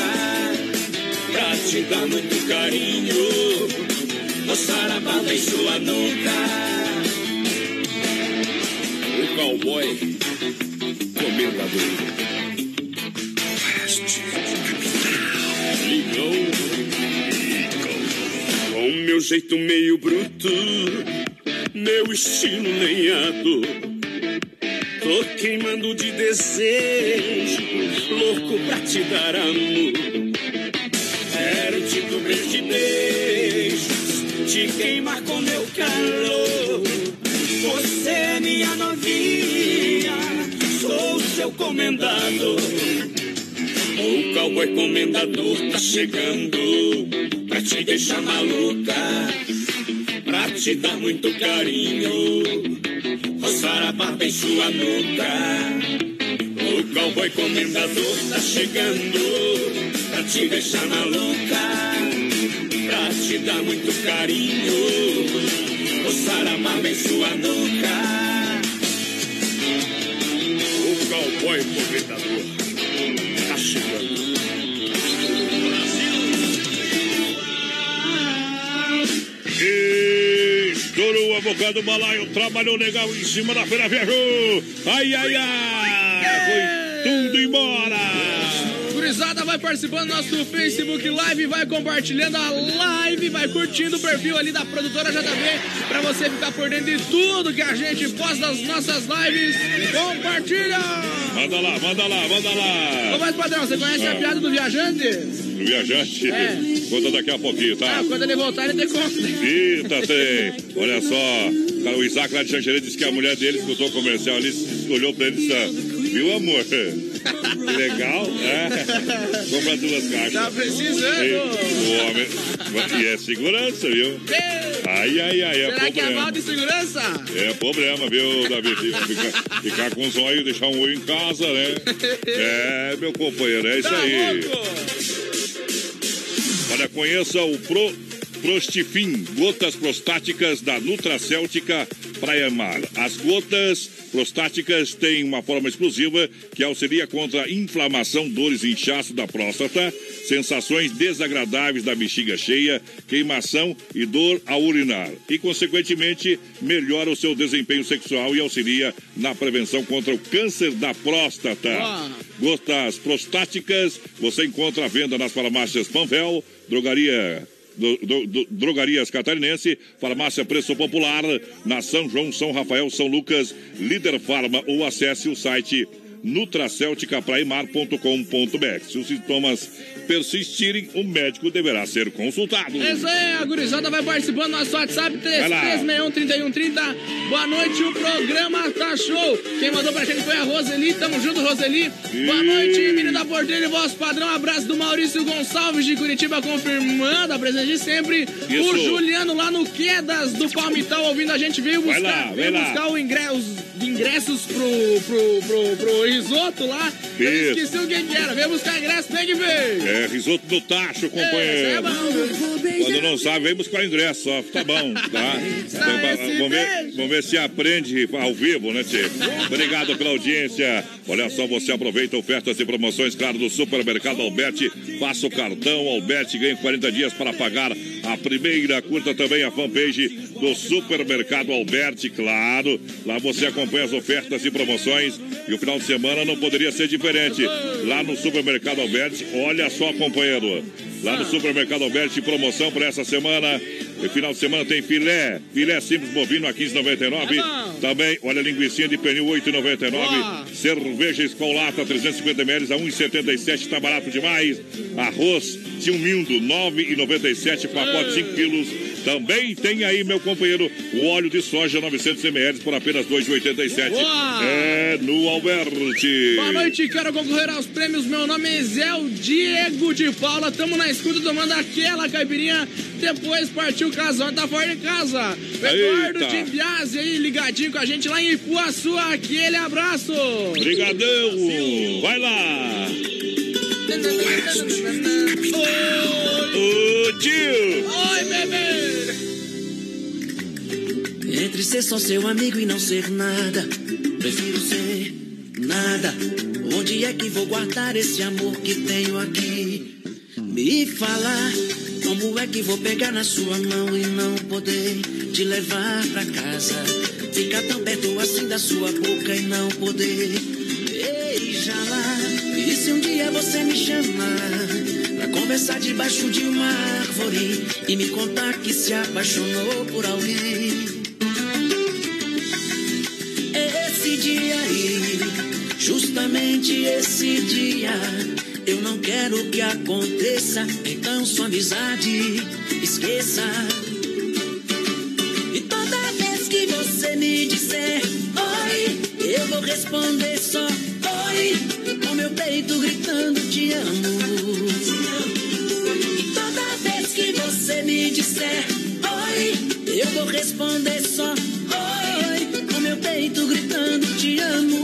pra te dar muito carinho, roçar a barba em sua nuca. Cowboy comendador. Ligou, com meu jeito meio bruto, meu estilo lenhado. Tô queimando de desejo, louco pra te dar amor. Quero te cobrir de beijos, te queimar com meu calor. Seu comendador. O cowboy comendador tá chegando pra te deixar maluca, pra te dar muito carinho, roçar a barba em sua nuca. O cowboy comendador tá chegando pra te deixar maluca, pra te dar muito carinho, roçar a barba em sua nuca. O cowboy comendador tá chegando. Estourou a boca do balaio, trabalhou legal em cima da feira, viajou. Ai, ai, ai. Foi tudo embora. Vai participando do nosso Facebook Live, vai compartilhando a live, vai curtindo o perfil ali da produtora JB pra você ficar por dentro de tudo que a gente posta nas nossas lives. Compartilha! Manda lá, manda lá, manda lá. Ô, mas padrão, você conhece a Ah. piada do viajante? O viajante. É. Conta daqui a pouquinho, tá? Ah, quando ele voltar, ele tem conta. Eita, tem. Olha só. Cara, o Isaac lá de Xanxerê disse que a mulher dele escutou o comercial ali, olhou pra ele e disse: Viu, amor? Legal, é? Compra duas caixas. Tá precisando. E, o homem. E é segurança, viu? Ai, ai, ai, é Será que é problema. mal de segurança? É problema, viu, Davi? Ficar, ficar com os olhos, deixar um olho em casa, né? É, meu companheiro, é isso Tá aí. louco? Olha, conheça o Pro Prostifin, gotas prostáticas da Nutracêutica Praia Mar. As gotas prostáticas têm uma forma exclusiva que auxilia contra a inflamação, dores e inchaço da próstata, sensações desagradáveis da bexiga cheia, queimação e dor ao urinar. E, consequentemente, melhora o seu desempenho sexual e auxilia na prevenção contra o câncer da próstata. Gotas prostáticas você encontra à venda nas farmácias Panvel, Drogaria do- do- do- Drogarias Catarinense, Farmácia Preço Popular, na São João, São Rafael, São Lucas, Líder Farma ou acesse o site nutracelticapraimar.com.br. Se os sintomas persistirem, o médico deverá ser consultado. Isso aí, a gurizada vai participando do nosso WhatsApp Vai lá. 3361-3130. Boa noite, o programa tá show. Quem mandou pra gente foi a Roseli. Tamo junto, Roseli. Boa noite, menino da Porteira e vosso padrão. Abraço do Maurício Gonçalves de Curitiba, confirmando a presença de sempre. Isso. O Juliano lá no Quedas do Palmital ouvindo a gente. Veio buscar, lá, veio buscar ingresso, os ingressos pro, pro, pro, pro risoto lá. Eu esqueci o que que era. Veio buscar ingresso, tem que ver. É, risoto do tacho, É, companheiro. é bom. Quando não sabe, vem buscar o ingresso, ó. Tá bom, tá? Vem pra- vamos, ver, vamos ver se aprende ao vivo, né, Tchê? Obrigado pela audiência. Olha só, você aproveita ofertas e promoções, claro, do Supermercado Alberti. Faça o cartão Alberti, ganhe 40 dias para pagar a primeira. Curta também a fanpage do Supermercado Alberti, claro. Lá você acompanha as ofertas e promoções. E o final de semana não poderia ser diferente. Lá no Supermercado Alberti, olha só, companheiro. Lá no Supermercado Alberti, promoção para essa semana. E final de semana tem filé. Filé simples bovino a 15,99. Também, olha, linguiça de pernil 8,99. Cerveja Escolata 350 ml a 1,77. Tá barato demais. Arroz Tilmindo 9,97. Pacote 5 quilos. Também tem aí, meu companheiro, o óleo de soja 900 ml por apenas 2,87. Boa! É no Alberti. Boa noite, quero concorrer aos prêmios. Meu nome é Zé Diego de Paula. Tamo na escuta tomando aquela caipirinha. Depois partiu o casal tá fora de casa. Eduardo Eita. de Biase aí, ligadinho com a gente lá em Ipuaçu. Aquele abraço. Obrigadão. Vai lá. Ô, tio. Oi, bebê. Entre ser só seu amigo e não ser nada, prefiro ser nada. Onde é que vou guardar esse amor que tenho aqui? Me falar, como é que vou pegar na sua mão e não poder te levar pra casa? Ficar tão perto assim da sua boca e não poder um dia você me chamar pra conversar debaixo de uma árvore e me contar que se apaixonou por alguém? Esse dia aí, justamente esse dia, eu não quero que aconteça. Então sua amizade esqueça. Te amo. E toda vez que você me disser oi, eu vou responder só oi, com meu peito gritando te amo.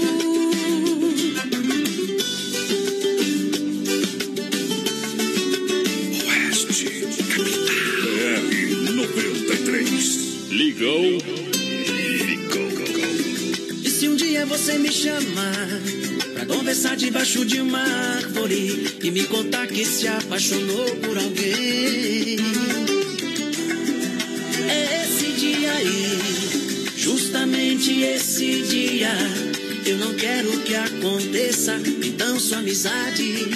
Oeste, BR 93. Ligou. E se um dia você me chamar conversar debaixo de uma árvore e me contar que se apaixonou por alguém? Esse dia aí, existe esse dia. Eu não quero que aconteça, então sua amizade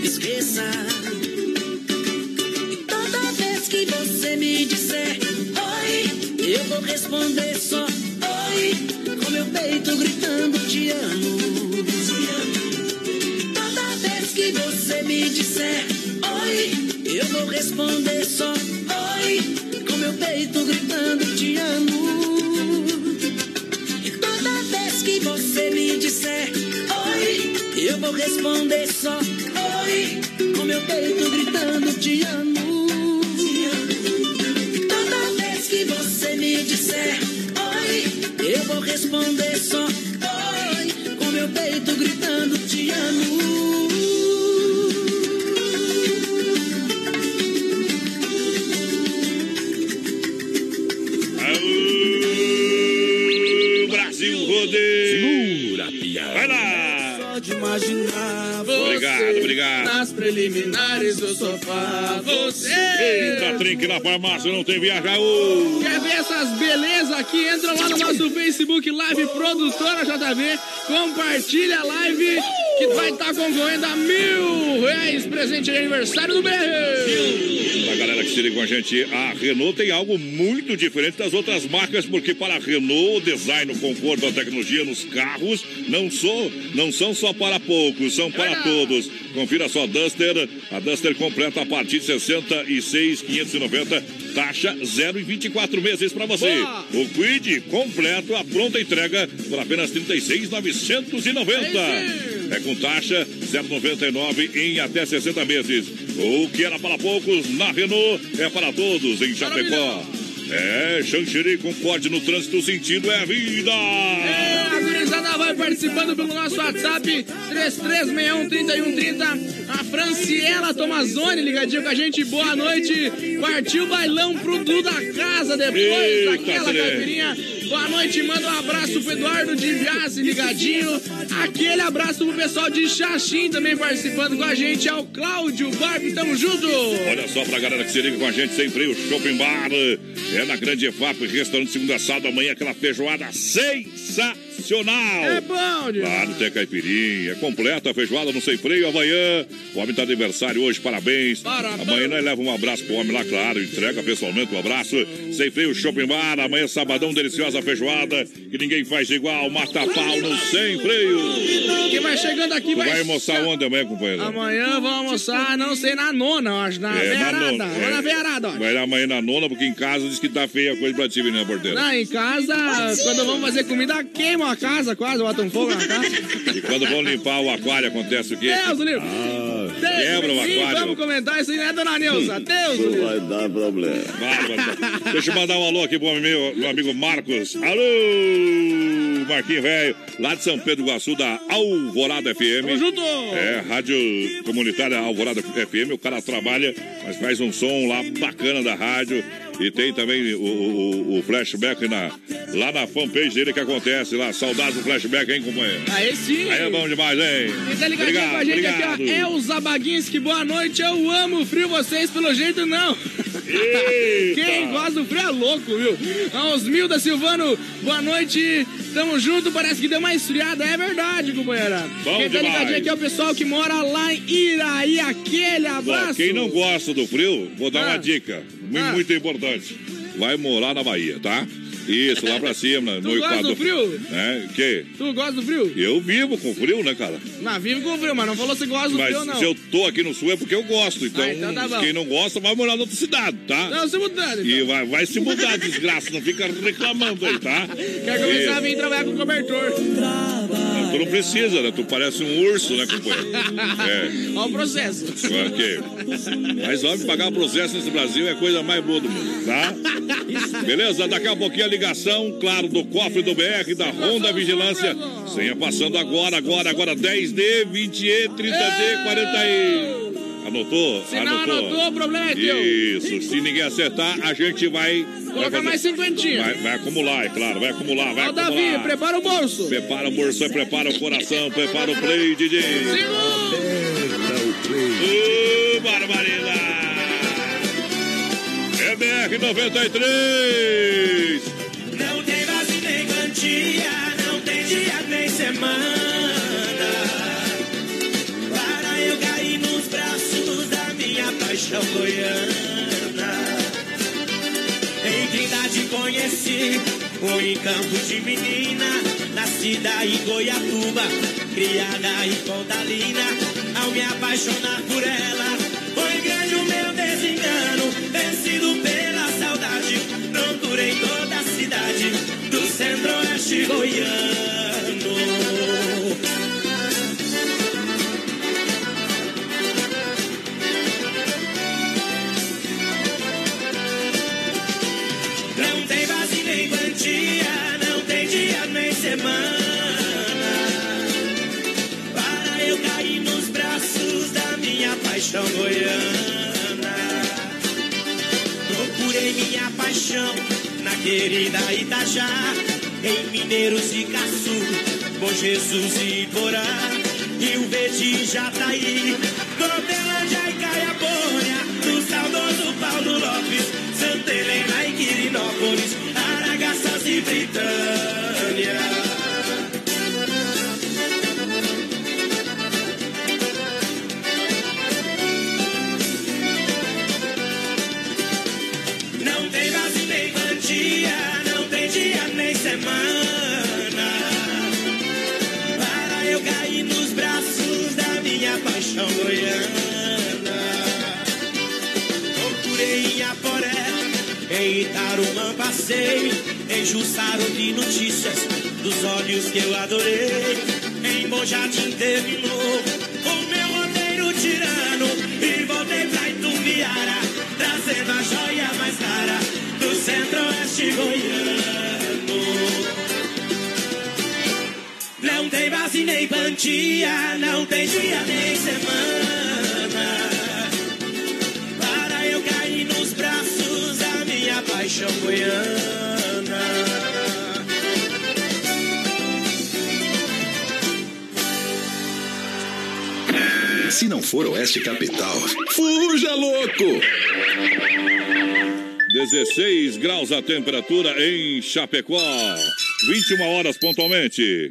esqueça. E toda vez que você me disser oi, eu vou responder só oi, com meu peito gritando te amo. Você me disser oi, eu vou responder só oi, com meu peito gritando te amo. E toda vez que você me disser oi, eu vou responder só oi, com meu peito gritando te amo. E toda vez que você me disser oi, eu vou responder só oi, com meu peito gritando preliminares do sofá. Você Eita, trem que na farmácia não tem viajaú. Quer ver essas belezas aqui? Entra lá no nosso Facebook Live Produtora JV, compartilha a live que vai estar concorrendo a mil reais presente de aniversário do BR. A se liga com a gente, a Renault tem algo muito diferente das outras marcas, porque para a Renault, o design, o conforto, a tecnologia nos carros não, só, não são só para poucos, são para todos. Confira só Duster, a Duster completa a partir de 66,590, taxa 0,24 meses para você. Boa. O Quid completo, a pronta entrega por apenas 36,990. É com taxa 0,99 em até 60 meses. O que era para poucos, na Renault, é para todos em Chapecó. É, Xanxerê concorde no trânsito, sentido é a vida. É, vai participando pelo nosso WhatsApp 33613130. A Franciela Tomazoni ligadinho com a gente. Boa noite. Partiu o bailão pro Du da casa depois Eita, daquela caipirinha. Boa noite, manda um abraço pro Eduardo de Viase ligadinho. Aquele abraço pro pessoal de Xaxim também participando com a gente. É o Cláudio Barbie, tamo junto. Olha só pra galera que se liga com a gente, sempre o Shopping Bar. É na Grande EFAP, restaurante segunda sábado, amanhã aquela feijoada sensacional. É bom, demais. Claro, tem caipirinha, é completa a feijoada no Sem Freio amanhã. O homem tá de aniversário hoje, parabéns. Parabéns. Amanhã nós leva um abraço pro homem lá, claro, entrega pessoalmente um abraço. Sem Freio Shopping Bar, amanhã sabadão, deliciosa feijoada, que ninguém faz igual, mata pau no Sem Freio. Quem vai chegando aqui Tu vai... vai almoçar onde amanhã, companheiro? Amanhã vamos almoçar, não sei, na nona, acho. Na É, na beirada. nona, Vamos é. na beirada. Vai lá amanhã na nona, porque em casa diz que tá feia a coisa pra ti, menina porteira. Não, em casa, quando vamos fazer comida, queima a casa quase, bota um fogo na casa. E quando vão limpar o aquário, acontece o quê? Deus, livre. Deus, quebra o Sim, aquário. Vamos comentar isso aí, né, dona Nilza? Deus, livre. Vai dar problema. Bárbaro. Deixa eu mandar um alô aqui pro meu, meu amigo Marcos. Alô, Marquinho Velho, lá de São Pedro do Iguaçu, da Alvorada FM. Tamo junto. É, Rádio Comunitária Alvorada FM. O cara trabalha, mas faz um som lá bacana da rádio. E tem também o, o- o flashback na, lá na fanpage dele que acontece lá. Saudades do flashback, hein, companheiro? Aí sim. Aí é bom demais, hein? Quem tá ligadinho com a gente aqui, ó, é o Zabaguinski. Boa noite, eu amo frio, vocês pelo jeito não. Quem gosta do frio é louco, viu? Aos mil da Silvano, boa noite. Tamo junto, parece que deu uma esfriada. É verdade, companheira. Bom Quem tá ligadinho aqui é o pessoal que mora lá em Iraí. Aquele abraço. Bom, quem não gosta do frio, vou dar Ah. uma dica. mu- Ah. Muito importante. Vai morar na Bahia, tá? Isso, lá pra cima, Tu no gosta Equador. do frio? É, que? Tu gosta do frio? Eu vivo com frio, né, cara? Não, vive com frio, mas não falou se gosta do Mas frio, não. se eu tô aqui no sul é porque eu gosto. Então, Ah, então tá quem não gosta vai morar na outra cidade, tá? Não, se mudando, E então. vai, vai se mudar, desgraça. Não fica reclamando aí, tá? Quer começar a vir trabalhar com cobertor. E, tu não precisa, né? Tu parece um urso, né, companheiro? É. Olha o processo. Ok. Mas homem, pagar processo nesse Brasil é a coisa mais boa do mundo, tá? Beleza? Daqui a pouquinho a ligação, claro, do cofre do BR, da Honda Vigilância. Senha passando agora, agora, agora. 10D, 20E, 30D, 40E. Anotou? Se não anotou, o problema é teu. Isso. Se ninguém acertar, a gente vai. vai Coloca fazer- mais cinquentinha. Vai, vai acumular, é claro, vai acumular, vai Ó, acumular. Davi, prepara o bolso. Prepara o bolso, prepara o coração, prepara o play, DJ. Ô, barbaridade! É BR 93! Não tem base nem quantia, não tem dia nem semana. Paixão goiana. Em Trindade conheci um encanto de menina, nascida em Goiatuba, criada em Condalina. Ao me apaixonar por ela, foi grande o meu desengano, vencido pela saudade. Procurei toda a cidade do centro-oeste goiano. Goiana. Procurei minha paixão na querida Itajá, em Mineiros e Caçu, Bom Jesus e Porá, Rio Verde e Jataí, Cotelândia e Caiapônia, do saudoso Paulo Lopes, Santa Helena e Quirinópolis, Aragaças e Britânia. Paixão goiana. Procurei em Aporé, em Itarumã passei, em Jussaro vi notícias dos olhos que eu adorei. Em Bom Jardim terminou o meu roteiro tirano e voltei pra Itumbiara, trazendo a joia mais cara do centro-oeste goiano. Tem base nem quantia, não tem dia nem semana. Para eu cair nos braços da minha paixão goiana. Se não for Oeste Capital, fuja louco! 16 graus a temperatura em Chapecó. 21 horas pontualmente.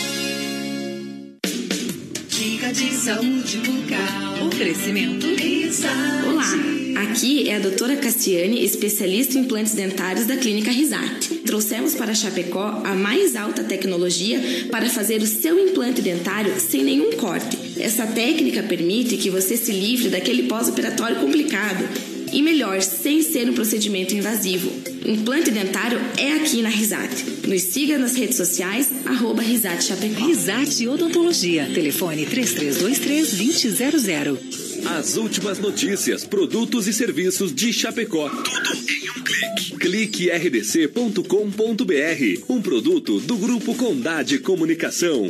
Dica de saúde bucal. Oferecimento. Risate. Olá, aqui é a doutora Castiane, especialista em implantes dentários da Clínica Risate. Trouxemos para Chapecó a mais alta tecnologia para fazer o seu implante dentário sem nenhum corte. Essa técnica permite que você se livre daquele pós-operatório complicado. E melhor, sem ser um procedimento invasivo. Implante dentário é aqui na Risate. Nos siga nas redes sociais, arroba Risate Chapecó. Risate Odontologia. Telefone 3323-2000. As últimas notícias, produtos e serviços de Chapecó. Tudo em um clique. Clique rdc.com.br. Um produto do Grupo Condade Comunicação.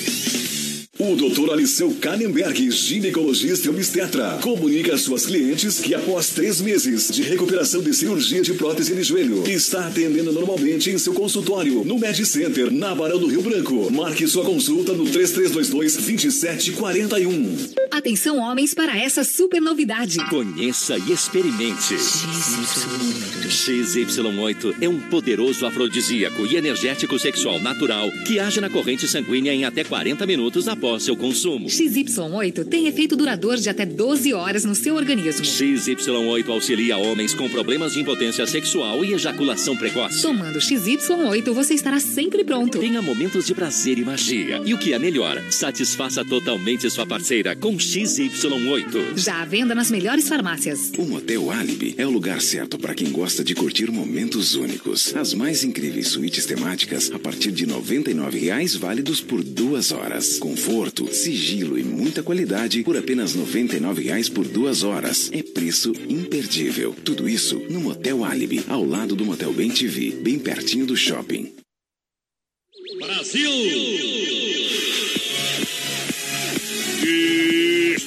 O Dr. Aliceu Kannenberg, ginecologista e obstetra, comunica às suas clientes que após três meses de recuperação de cirurgia de prótese de joelho, está atendendo normalmente em seu consultório no Med Center, na Barão do Rio Branco. Marque sua consulta no 3322-2741. Atenção, homens, para essa super novidade. Conheça e experimente. XY8 é um poderoso afrodisíaco e energético sexual natural que age na corrente sanguínea em até 40 minutos após seu consumo. XY8 tem efeito duradouro de até 12 horas no seu organismo. XY8 auxilia homens com problemas de impotência sexual e ejaculação precoce. Tomando XY8, você estará sempre pronto. Tenha momentos de prazer e magia. E o que é melhor, satisfaça totalmente sua parceira com XY8. Já à venda nas melhores farmácias. O Motel Alibi é o lugar certo para quem gosta de curtir momentos únicos. As mais incríveis suítes temáticas a partir de 99 reais válidos por duas horas. Conforto, sigilo e muita qualidade por apenas 99 reais por duas horas. É preço imperdível. Tudo isso no Motel Alibi, ao lado do Motel Bem TV, bem pertinho do shopping. Brasil!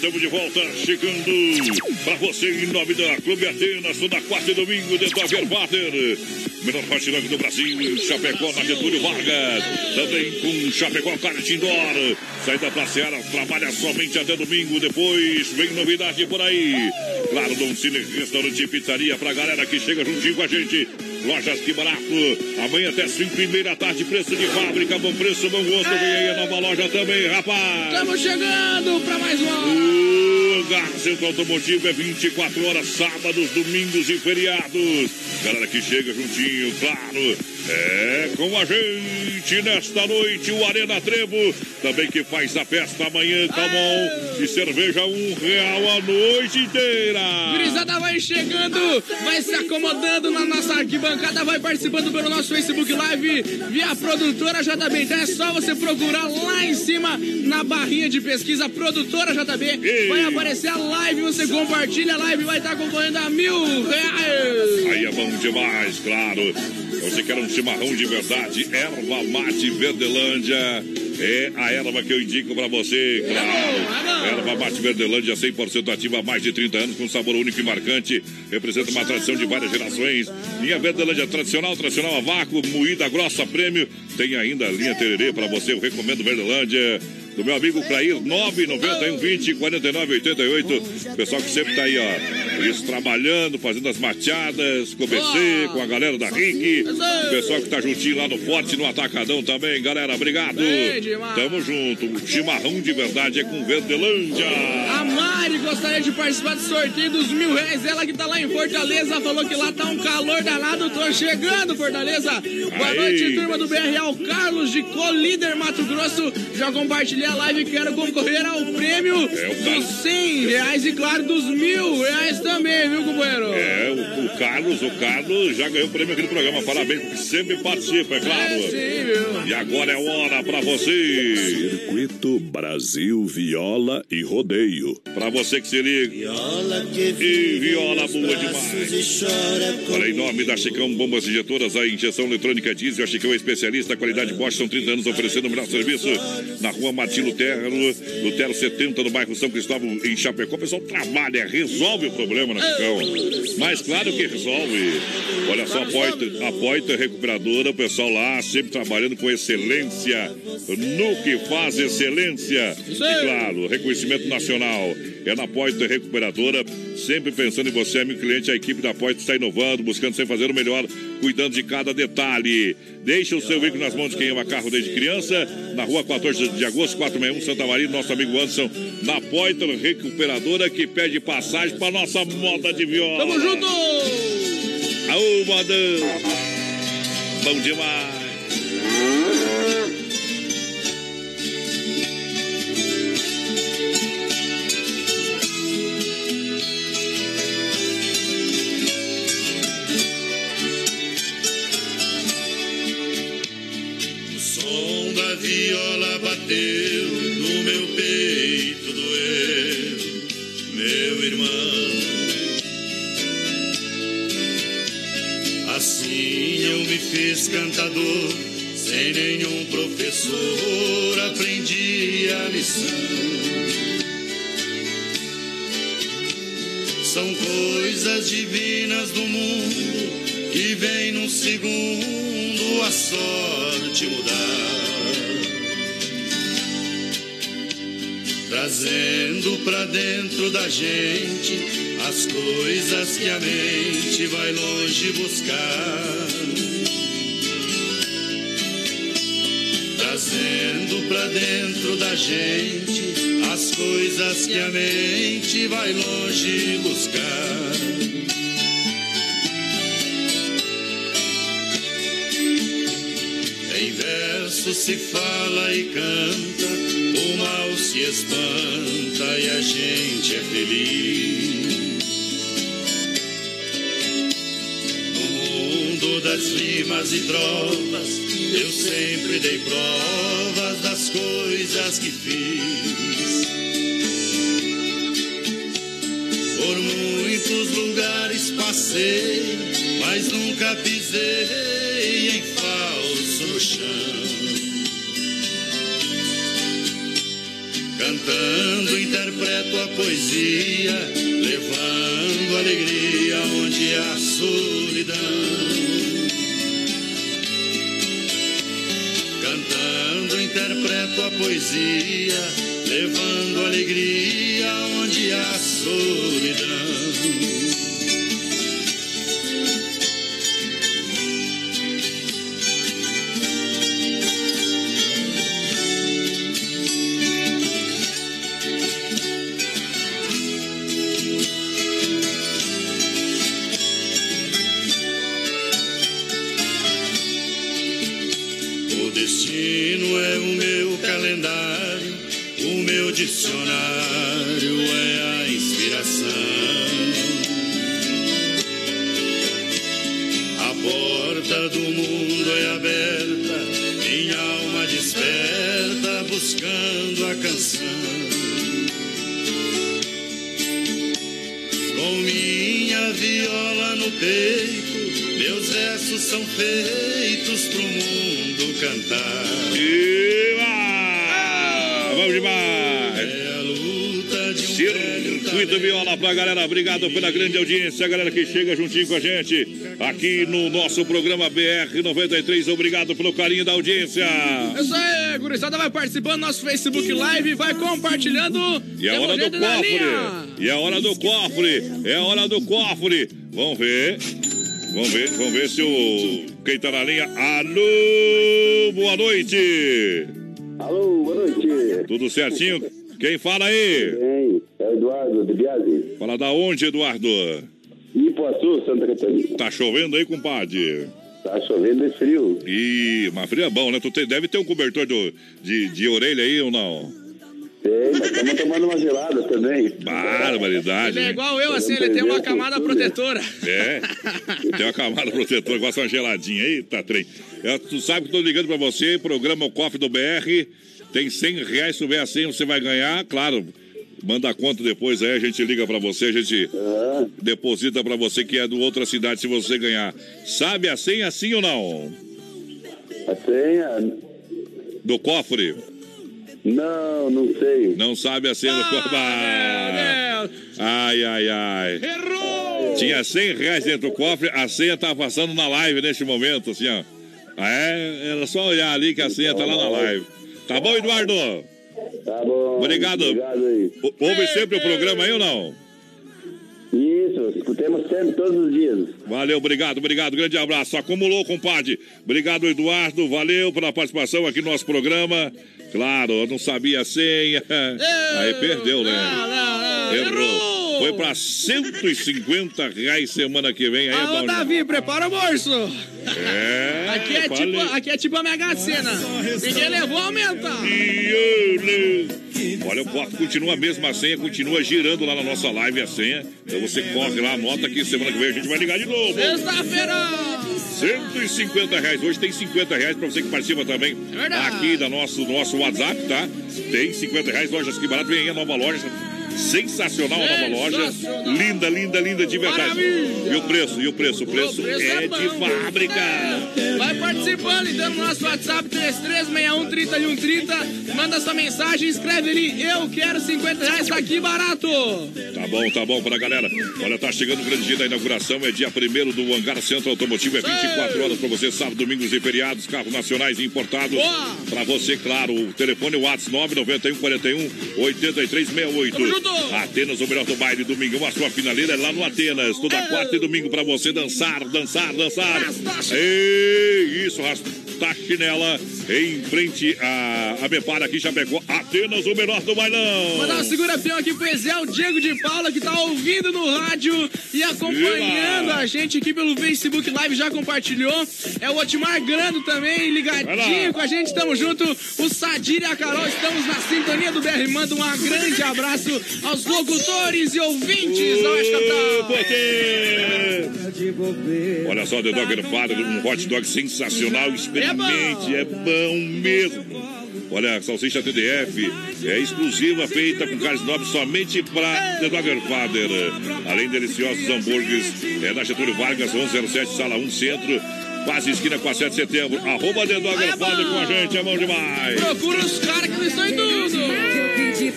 Estamos de volta, chegando para você em nome da Clube Atenas, toda quarta e domingo, de Dover Water. Melhor patinante do Brasil, Chapecó na Getúlio Vargas. Também com Chapecó Kart Indoor. Saída pra Seara, trabalha somente até domingo. Depois vem novidade por aí. Claro, Dom Cine Restaurante e Pizzaria pra galera que chega juntinho com a gente. Lojas que barato. Amanhã até 5 e meia da tarde, preço de fábrica, bom preço, bom gosto. Vem aí a nova loja também, rapaz. Estamos chegando para mais uma hora. O Gar Centro Automotivo é 24 horas, sábados, domingos e feriados. Galera que chega juntinho, claro. É com a gente nesta noite, o Arena Trevo. Também que faz a festa amanhã, Camon. E cerveja um real a noite inteira. Gurizada vai chegando, vai se acomodando na nossa arquibancada, vai participando pelo nosso Facebook Live via produtora JB. Então é só você procurar lá em cima na barrinha de pesquisa produtora JB. Vai aparecer a live, você compartilha a live, vai estar concorrendo a mil reais. Aí é bom demais, claro. Você quer um chimarrão de verdade? Erva Mate Verdelândia. É a erva que eu indico pra você, claro. Erva Mate Verdelândia 100% ativa há mais de 30 anos, com sabor único e marcante. Representa uma tradição de várias gerações. Linha Verdelândia tradicional, tradicional a vácuo, moída grossa prêmio. Tem ainda a linha Tererê pra você, eu recomendo Verdelândia do meu amigo Clair, 991 20 49 88. Pessoal que sempre tá aí, ó. Isso trabalhando, fazendo as mateadas, com o BC, com a galera da RIC. Pessoal que tá juntinho lá no Forte, no Atacadão também, galera. Obrigado. Tamo junto. O chimarrão de verdade é com Verdelândia. A Mari gostaria de participar do sorteio dos mil reais. Ela que tá lá em Fortaleza falou que lá tá um calor danado. Tô chegando, Fortaleza. Boa Aí. noite, turma do BRL. Carlos de Colíder, Mato Grosso. Já compartilhei a live e quero concorrer ao prêmio É, dos 100 reais e, claro, dos mil reais também, viu, companheiro? É, o, o Carlos, o Carlos já ganhou o prêmio aqui no programa. Parabéns, porque sempre participa, é claro. É, sim, viu? E agora é hora pra você. Circuito Brasil Viola e Rodeio. Pra você que se liga. E viola boa demais. Olha, em nome da Chicão Bombas Injetoras, a injeção eletrônica diesel, a Chicão é especialista, qualidade Bosch, são 30 anos oferecendo o melhor serviço na rua Martim Lutero, Lutero 70, no bairro São Cristóvão, em Chapecó. O pessoal trabalha, resolve o problema na Chicão. Mas claro que resolve. Olha só, a Poiter, a Poiter Recuperadora, o pessoal lá sempre trabalhando com excelência, no que faz excelência. E claro, reconhecimento nacional. É na Poiter Recuperadora, sempre pensando em você, amigo cliente, a equipe da Poiter está inovando, buscando sempre fazer o melhor, cuidando de cada detalhe. Deixa o seu veículo nas mãos de quem ama carro desde criança, na rua 14 de agosto, 461, Santa Maria, nosso amigo Anderson, na Poiter Recuperadora, que pede passagem para nossa moda de viola. Tamo junto! Aô, modão! Bom demais! Bateu no meu peito, doeu, meu irmão. Assim eu me fiz cantador, sem nenhum professor aprendi a lição. São coisas divinas do mundo que vem num segundo a sorte mudar. Trazendo pra dentro da gente as coisas que a mente vai longe buscar. Trazendo pra dentro da gente as coisas que a mente vai longe buscar. Em verso se fala e canta, o mal se espanta e a gente é feliz. No mundo das rimas e trovas, eu sempre dei provas das coisas que fiz. Por muitos lugares passei, mas nunca pisei em falso chão. Cantando, interpreto a poesia, levando alegria onde há solidão. Cantando, interpreto a poesia, levando alegria onde há solidão. Galera, obrigado pela grande audiência, a galera que chega juntinho com a gente aqui no nosso programa BR 93. Obrigado pelo carinho da audiência. É isso aí, gurizada vai participando do nosso Facebook Live, vai compartilhando. E a Temos hora do cofre. E a hora do cofre. É a hora do cofre. Vamos ver. Vamos ver, vamos ver se o. Quem tá na linha? Alô, boa noite. Alô, boa noite. Tudo certinho? Quem fala aí? Fala da onde, Eduardo? Ipuaçu, Santa Catarina. Tá chovendo aí, compadre? Tá chovendo e frio. Ih, mas frio é bom, né? Tu tem- deve ter um cobertor do- de, de orelha aí ou não? Tem, mas estamos tomando uma gelada também. Barbaridade. Ele é né? igual eu, assim, ele tem uma camada protetora. É, tem uma camada protetora, gosta de uma geladinha. Eita, trem. É, tu sabe que eu tô ligando pra você, programa O Cofre do BR. Tem 100 reais, se souber a senha, você vai ganhar. Claro, manda a conta depois aí, a gente liga pra você, a gente deposita pra você que é do outra cidade se você ganhar. Sabe a senha, sim ou não? A senha? Do cofre? Não, não sei. Não sabe a senha do cofre? Ah, Ai, ai, ai. Errou! Tinha 100 reais dentro do cofre, a senha tá passando na live neste momento, assim, ó. Ah, É, era só olhar ali que a senha tá lá na live. Tá bom, Eduardo? Tá bom. Obrigado. Obrigado aí. O- Ouve sempre o programa aí ou não? Isso, escutemos sempre todos os dias. Valeu, obrigado, obrigado. Grande abraço. Acumulou, compadre. Obrigado, Eduardo. Valeu pela participação aqui no nosso programa. Claro, eu não sabia a senha. Aí perdeu, né? Errou. Foi pra 150 reais semana que vem. Aí, Alô, bom, Davi, prepara o bolso. É, Aqui é, tipo, aqui é tipo a Mega Sena. Ninguém levou, aumenta. Olha, o cofre continua a mesma senha, continua girando lá na nossa live a senha. Então você corre lá, anota que semana que vem a gente vai ligar de novo. Sexta-feira. 150 reais. Hoje tem 50 reais pra você que participa também verdade. aqui da nosso, do nosso WhatsApp, tá? Tem 50 reais, lojas que barato. Vem aí a nova loja. Sensacional a nova loja. Linda, linda, linda de verdade. E o preço? E o preço? O preço, preço é, é de fábrica. Vai participando então no nosso WhatsApp 3361 Manda sua mensagem, escreve ali, eu quero 50 reais, tá aqui barato. Tá bom, tá bom pra galera. Olha, tá chegando o grande dia da inauguração. É dia 1 do Hangar Centro Automotivo. É 24 horas pra você, sábado, domingos e feriados. Carros nacionais e importados. Boa! Pra você, claro. O telefone WhatsApp 991 41 8368. Atenas, o melhor do baile. Domingão, a sua finaleira é lá no Atenas. Toda quarta e domingo pra você dançar, dançar, dançar. Ei, isso, rastar chinela em frente a, a Bepara aqui, Chapecó. Atenas, o melhor do bailão. Mandar um segura peão aqui pro Ezel Diego de Paula, que tá ouvindo no rádio e acompanhando a gente aqui pelo Facebook Live, já compartilhou. É o Otmar Grando também, ligadinho com a gente, tamo junto. O Sadir e a Carol, estamos na sintonia do BR. Manda um grande abraço aos locutores e ouvintes da Oeste Capital. Olha só, The Dogger Father, um hot dog sensacional. Experimente, é bom mesmo. Olha, a salsicha TDF é exclusiva, feita com carnes nobres somente para The Dogger Father. Além de deliciosos hambúrgueres, é na Getúlio Vargas, 1107, sala 1, centro. Quase esquina com a 7 de setembro. Arroba The Dogger Father com a gente, é bom demais. Procura os caras que não estão em tudo.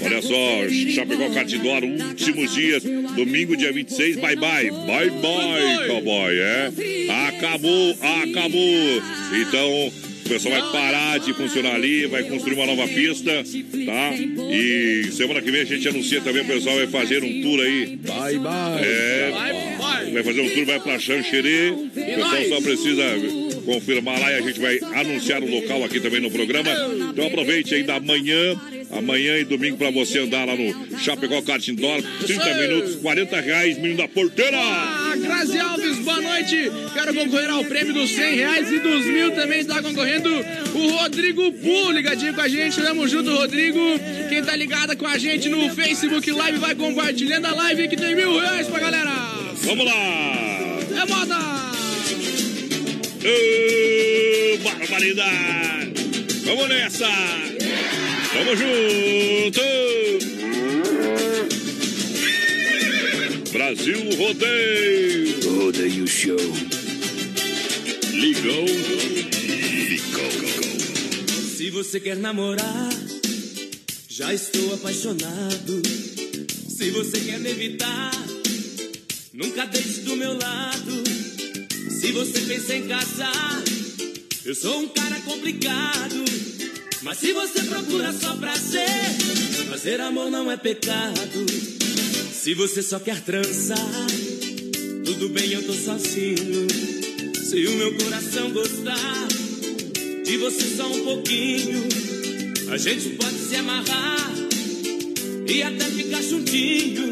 Olha só, Chapecó Cartidor, últimos dias, domingo, dia 26, bye bye, bye bye, cowboy, é? Acabou, acabou. Então, o pessoal vai parar de funcionar ali, vai construir uma nova pista, tá? E semana que vem a gente anuncia também, o pessoal vai fazer um tour aí. Bye, bye. É, vai fazer um tour, vai pra Xanxerê. O pessoal só precisa confirmar lá e a gente vai anunciar o local aqui também no programa. Então aproveite ainda amanhã, amanhã e domingo pra você andar lá no Chapecó Kart Indoor. 30 minutos, 40 reais, menino da porteira. Ah, Grazi Alves, boa noite. Quero concorrer ao prêmio dos 100 reais e dos mil também está concorrendo o Rodrigo Pu, ligadinho com a gente. Tamo junto, Rodrigo. Quem tá ligado com a gente no Facebook Live vai compartilhando a live que tem mil reais pra galera. Vamos lá. É moda. Ô, barbaridade! Vamos nessa! Vamos junto! Brasil Rodeio! Rodeio Show. Ligou, ficou. Se você quer namorar, já estou apaixonado. Se você quer me evitar, nunca deixe do meu lado. Se você pensa em casar, eu sou um cara complicado. Mas se você procura só prazer, fazer amor não é pecado. Se você só quer transar, tudo bem, eu tô sozinho. Se o meu coração gostar de você só um pouquinho, a gente pode se amarrar e até ficar juntinho.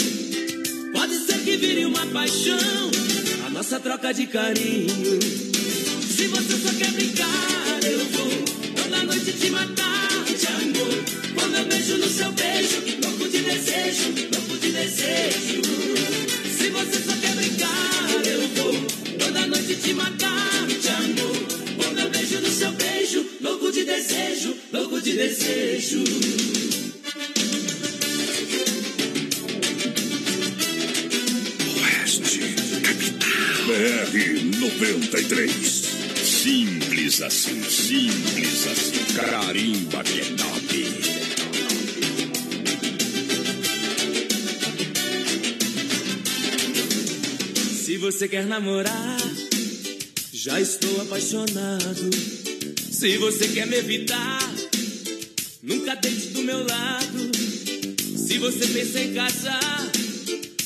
Pode ser que vire uma paixão, nossa troca de carinho. Se você só quer brincar, eu vou toda noite te matar de amor. Quando eu beijo no seu beijo, louco de desejo, louco de desejo. Se você só quer brincar, eu vou toda noite te matar de amor. Quando eu beijo no seu beijo, louco de desejo, louco de desejo. BR 93. Simples assim, simples assim. Carimba que é top. Se você quer namorar, já estou apaixonado. Se você quer me evitar, nunca deite do meu lado. Se você pensa em casar,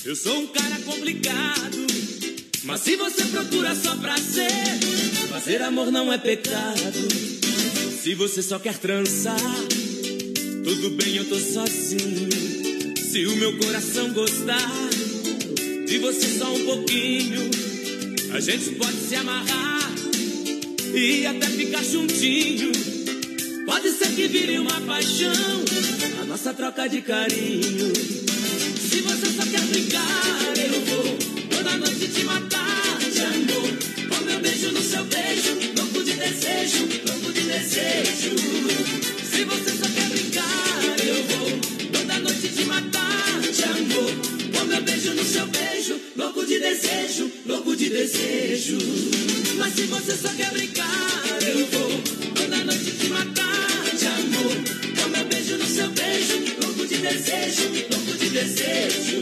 eu sou um cara complicado. Mas se você procura só prazer, fazer amor não é pecado. Se você só quer transar, tudo bem, eu tô sozinho. Se o meu coração gostar de você só um pouquinho, a gente pode se amarrar e até ficar juntinho. Pode ser que vire uma paixão, a nossa troca de carinho. Se você só quer brincar, eu vou toda noite te matar você só quer brincar, eu vou toda noite te matar de amor. Com meu beijo no seu beijo, louco de desejo, louco de desejo.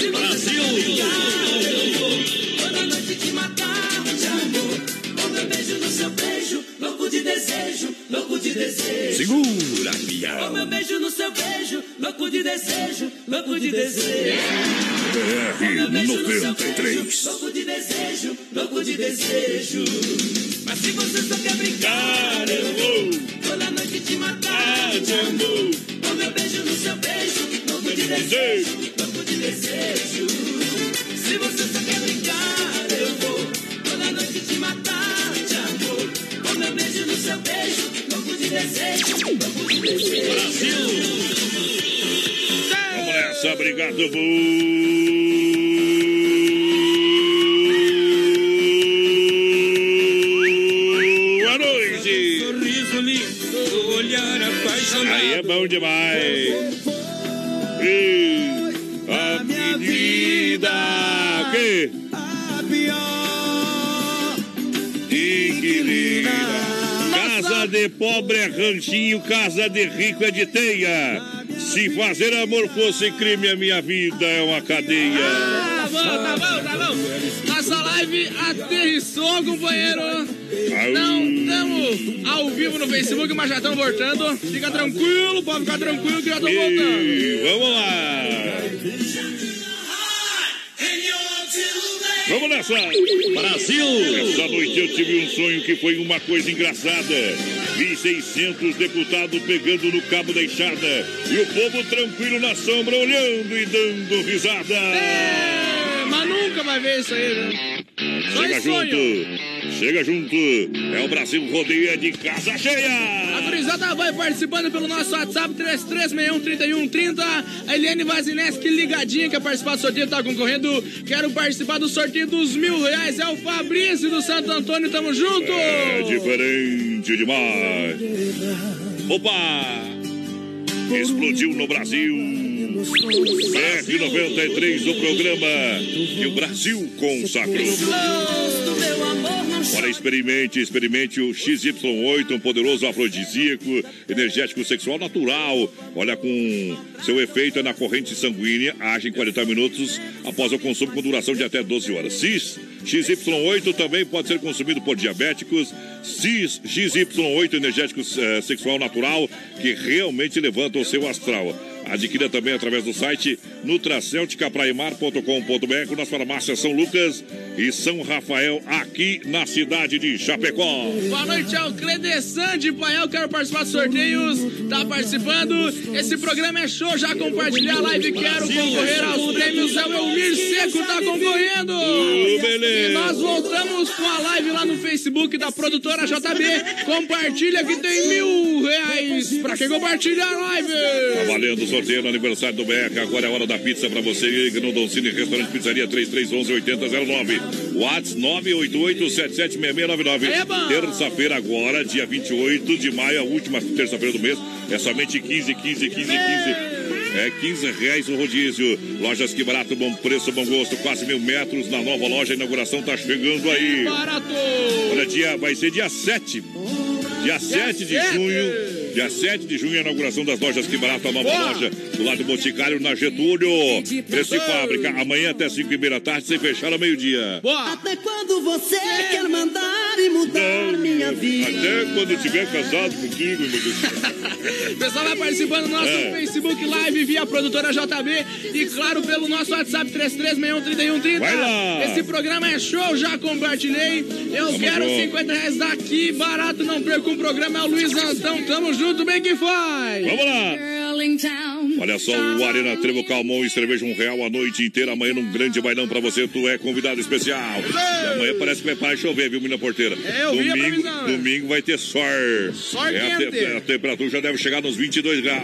Se você só quer brincar, eu vou toda noite te matar de amor. Com meu beijo no seu beijo, louco de desejo, louco de desejo. Segura, Com pião. meu beijo no seu beijo, louco de desejo, louco de desejo. BR-93. Louco de desejo, louco de desejo. Mas se você só quer brincar, eu vou toda noite te matar de amor. Com meu beijo no seu beijo, louco de desejo, louco de desejo. Se você só quer brincar, eu vou toda noite te matar de amor. Com meu beijo no seu beijo, louco de desejo, louco de desejo. Vamos nessa, obrigado, Boa ranchinho, casa de rico é de teia. Se fazer amor fosse crime, a minha vida é uma cadeia. Tá bom, tá bom, tá bom. Nossa live aterrissou, companheiro. Não estamos ao vivo no Facebook, mas já estamos voltando. Fica tranquilo, pode ficar tranquilo que já estamos voltando. E vamos lá. Vamos nessa! Brasil! Essa noite eu tive um sonho que foi uma coisa engraçada. Vi 600 deputados pegando no cabo da enxada e o povo tranquilo na sombra olhando e dando risada. É, mas nunca vai ver isso aí, né? Só Chega junto, chega junto. É o Brasil Rodeia de casa cheia. A gurizada vai participando pelo nosso WhatsApp 33613130. A Eliane Vazineski ligadinha quer participar do sorteio, tá concorrendo. Quero participar do sorteio dos mil reais. É o Fabrício do Santo Antônio, tamo junto. É diferente demais. Opa! Explodiu no Brasil. BR-93, o programa que o Brasil consagrou. Olha, experimente, experimente o XY8, um poderoso afrodisíaco, energético sexual natural. Olha, com seu efeito é na corrente sanguínea, age em 40 minutos após o consumo com duração de até 12 horas. CIS XY8 também pode ser consumido por diabéticos. CIS XY8, energético eh, sexual natural, que realmente levanta o seu astral. Adquira também através do site nutracelticapraimar.com.br nas farmácias São Lucas e São Rafael, aqui na cidade de Chapecó. Boa noite ao Cledesan de Paial, quero participar dos sorteios, tá participando. Esse programa é show, já compartilhei a live, quero concorrer aos prêmios. É o Elmir Seco, tá concorrendo. E nós voltamos com a live lá no Facebook da produtora JB. Compartilha que tem mil reais pra quem compartilha a live. Tá valendo sorteio no aniversário do BR. Agora é a hora da pizza pra você. No Doncini Restaurante Pizzaria 3311 8009. Whats 988776699. É bom. Terça-feira agora, dia 28 de maio, a última terça-feira do mês. É somente 15, 15, 15, 15. É 15 reais o rodízio. Lojas que barato, bom preço, bom gosto. Quase mil metros na nova loja. A inauguração tá chegando aí. Barato. Olha, dia, vai ser dia 7. Dia 7 de junho. Dia 7 de junho, a inauguração das lojas Que Barato, a nova Boa. loja do lado do Boticário, na Getúlio. Preço de fábrica, amanhã até 5 e meia da tarde, sem fechar ao meio-dia. Boa. Até quando você quer mandar e mudar minha vida? Até quando estiver casado contigo, meu Deus. Pessoal vai participando do nosso É. Facebook Live via produtora JB e, claro, pelo nosso WhatsApp 33613130. Vai lá. Esse programa é show, já compartilhei. Eu Tamo quero junto. 50 reais daqui, barato, não perco o programa. É o Luiz Antão, tamo junto, bem que faz. Vamos lá. Olha só, o Arena Trevo Calmon e cerveja um real a noite inteira. Amanhã num grande bailão pra você. Tu é convidado especial. E amanhã parece que vai parar de chover, viu, menina porteira? É, eu domingo, né? domingo vai ter sol. Sol é, a, te- a temperatura já deve chegar nos 22 graus.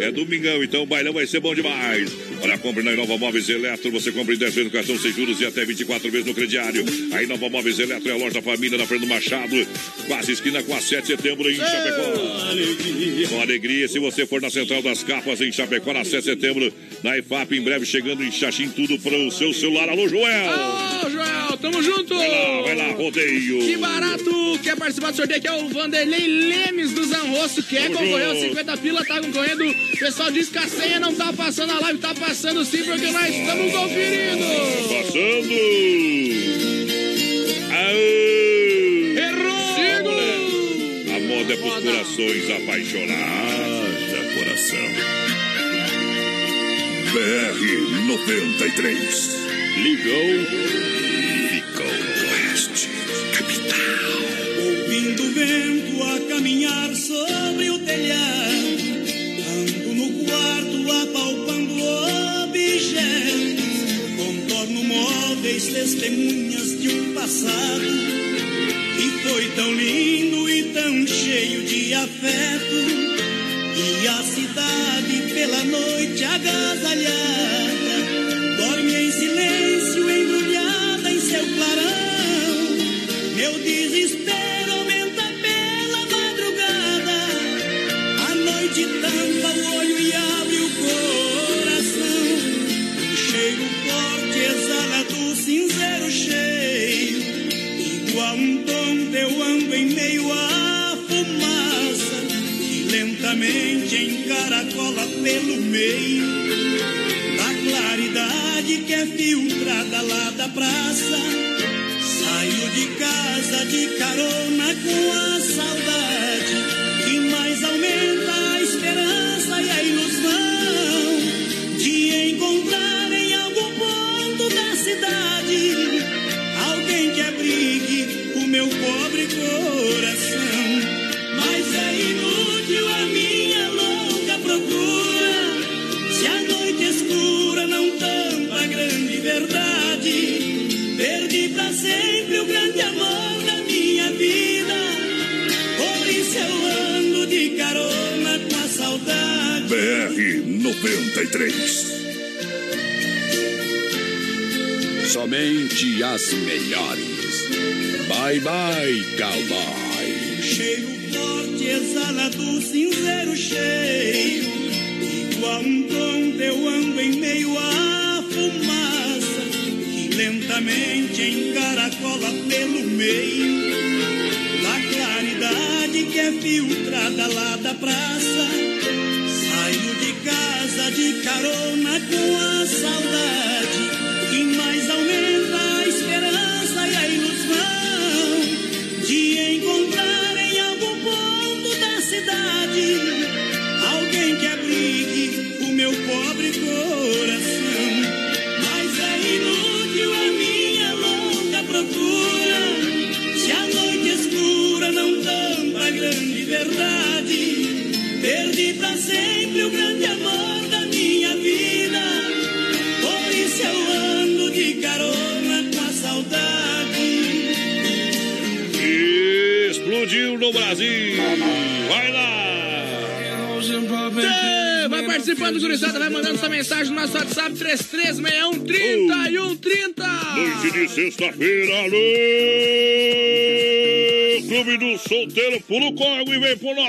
É domingão, então o bailão vai ser bom demais. Olha, compre na Inova Móveis Eletro. Você compra em 10 vezes no cartão sem juros e até 24 vezes no crediário. A Inova Móveis Eletro é a loja da família na Fernando Machado. Quase esquina com a 7 de setembro em Chapecó. Com alegria, se você for na Central das Capas em Chapecó, na 7 de setembro, na IFAP, em breve chegando em Xaxim, tudo para o seu celular. Alô, Joel! Ô, Joel, tamo junto! Vai lá, vai lá, rodeio. Que barato! Quer participar do sorteio aqui é o Vanderlei Lemes do Zanrosso. Quer Tamo concorrer aos junto. 50 pila, tá concorrendo. O pessoal diz que a senha não tá passando a live, tá passando sim, porque nós estamos conferindo! Passando! Aê! Errou! A moda é pros corações apaixonados. Haja coração. BR 93. Ligou, ficou oeste. Ouvindo o vento a caminhar sobre o telhado, ando no quarto apalpando objetos, contorno móveis, testemunhas de um passado que foi tão lindo e tão cheio de afeto. E a cidade pela noite agasalhada dorme em silêncio, embrulhada em seu clarão. Meu desespero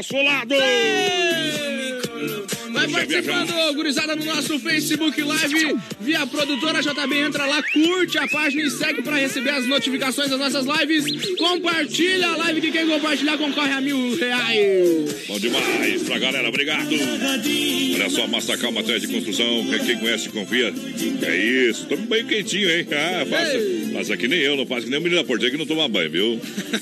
nosso lado! Vai participando, gurizada, no nosso Facebook Live via produtora JB. Entra lá, curte a página e segue pra receber as notificações das nossas lives. Compartilha a live que quem compartilhar concorre a mil reais. Bom demais pra galera, obrigado! Olha só, Massacal Matéria de Construção, quem- conhece, confia. É isso, tamo bem quentinho, hein? Ah, faça, faça que nem eu, não faça que nem o menino da porteira que não toma banho, viu?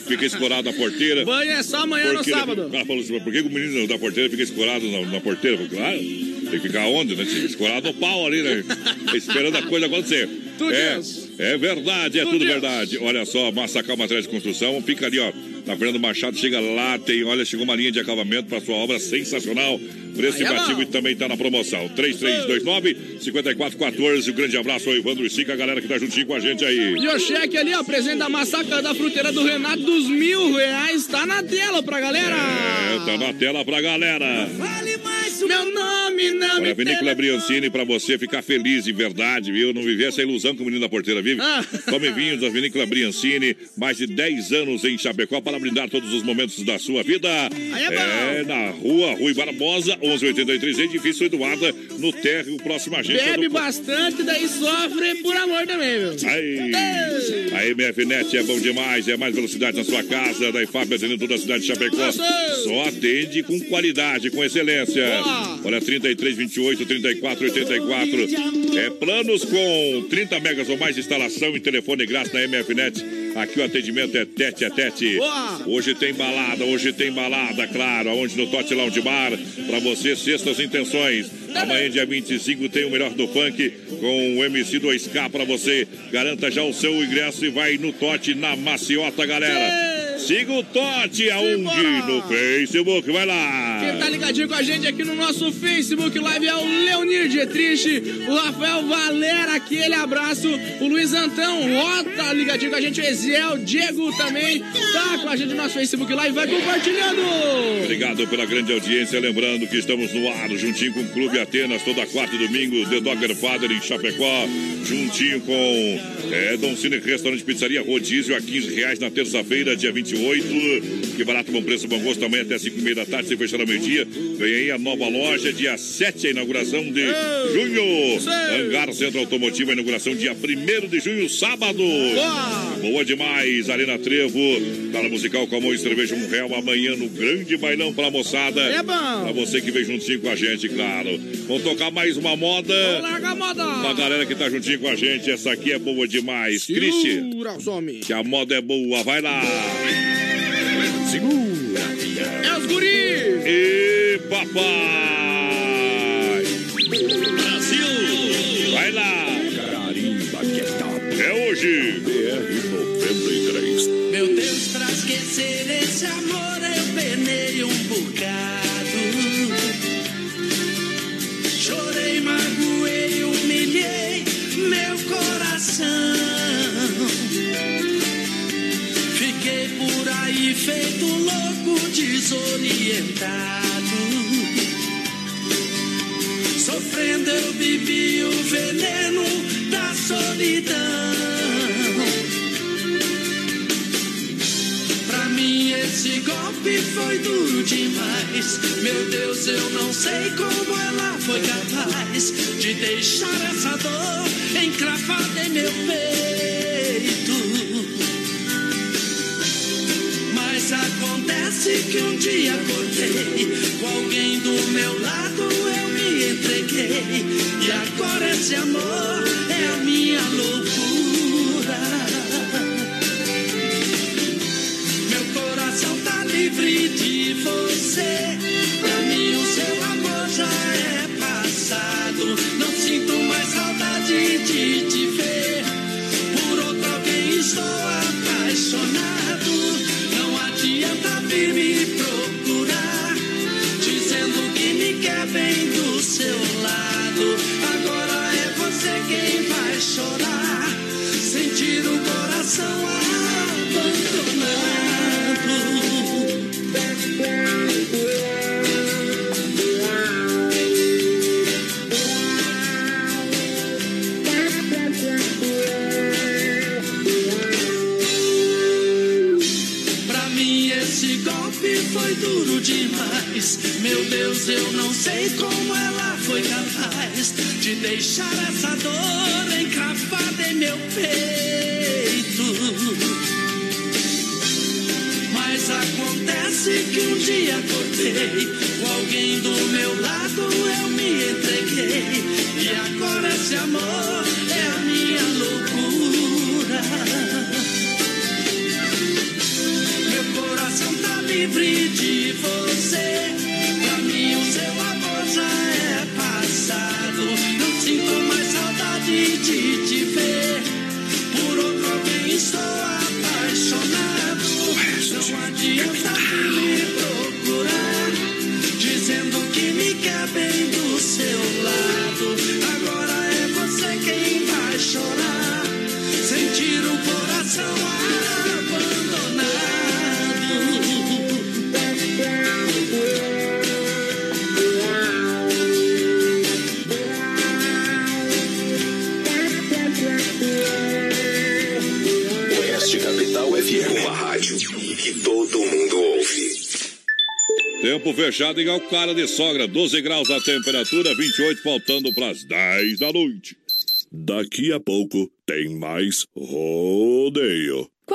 Fica escorado na porteira. Banho é só amanhã no Porque- sábado. O cara falou assim, mas por que o menino da porteira fica escorado na, na porteira? Falei, Claro, tem que ficar onde, né? Escorado no pau ali, né? Esperando a coisa acontecer. Tudo é, isso. é verdade, é Tudo tudo verdade. Olha só, Massacal Materiais de Construção, fica ali, ó. Na Fernando Machado, chega lá, tem, olha, chegou uma linha de acabamento para sua obra sensacional. Preço é imbatível e também tá na promoção. 3329-5414. Um grande abraço ao Evandro e Sica, a galera que tá juntinho com a gente aí. E o cheque ali, ó, presente da massacra da fruteira do Renato dos mil reais, tá na tela pra galera. É, tá na tela pra galera. Vale mais o Meu nome não Olha, me a Vinícola Briancini, pra você ficar feliz de verdade, viu? Não viver essa ilusão que o menino da porteira vive. Ah. Tome vinhos da Vinícola Briancini, mais de 10 anos em Chapecó para brindar todos os momentos da sua vida. é bom. na rua Rui Barbosa, 1183, edifício Eduarda, no térreo, próxima agência Bebe do... bastante, daí sofre por amor também, viu? Aí, a MFNet é bom demais, é mais velocidade na sua casa, da IFAP atendendo toda a cidade de Chapecó. Só atende com qualidade, com excelência. Olha, 33, 28, 34, 84. É planos com 30 megas ou mais de instalação e telefone grátis na MFNet. Aqui o atendimento é tete a tete. Hoje tem balada, hoje tem balada, claro. Aonde no Tote Lounge Bar, pra você, sextas intenções. Amanhã, dia 25, tem o melhor do funk com o MC 2K pra você. Garanta já o seu ingresso e vai no Tote na maciota, galera. Siga o Tote aonde? No Facebook, vai lá. Quem tá ligadinho com a gente aqui no nosso Facebook Live é o Leonir Dietrich, o Rafael Valera, aquele abraço, o Luiz Antão, ó, tá ligadinho com a gente, o Eziel, Diego também tá com a gente no nosso Facebook Live, vai compartilhando. Obrigado pela grande audiência. Lembrando que estamos no ar, juntinho com o Clube Atenas, toda quarta e domingo, The Dogger Father em Chapecó, juntinho com é, Dom Cine Restaurante Pizzaria Rodízio a 15 reais na terça-feira, dia 28. Que barato, bom preço, bom gosto, amanhã até 5 e meia da tarde, sem fechar ao meio-dia. Vem aí a nova loja, dia 7, a inauguração de junho. Hangar Centro Automotivo, a inauguração dia 1 de junho, sábado. Boa demais, Arena Trevo, Gala Musical com amor e cerveja um real amanhã no grande bailão pra moçada. É bom. Pra você que vem juntinho com a gente, claro. Vamos tocar mais uma moda. Larga a moda. Pra galera que tá juntinho com a gente, essa aqui é boa demais. Cristian, que a moda é boa, vai lá. Segura, É os guri. E papai. Brasil! Vai lá. Carimba que é top. É hoje. BR 93. Meu Deus, pra esquecer esse amor desorientado. Sofrendo eu vivi o veneno da solidão. Pra mim esse golpe foi duro demais. Meu Deus, eu não sei como ela foi capaz de deixar essa dor encravada em meu peito. Que um dia acordei com alguém do meu lado, eu me entreguei. E agora esse amor é a minha loucura. Meu coração tá livre de você. Deixar essa dor encravada em meu peito. Fechado em Alcara de Sogra, 12 graus a temperatura, 28 faltando para as 10 da noite. Daqui a pouco tem mais rodeio.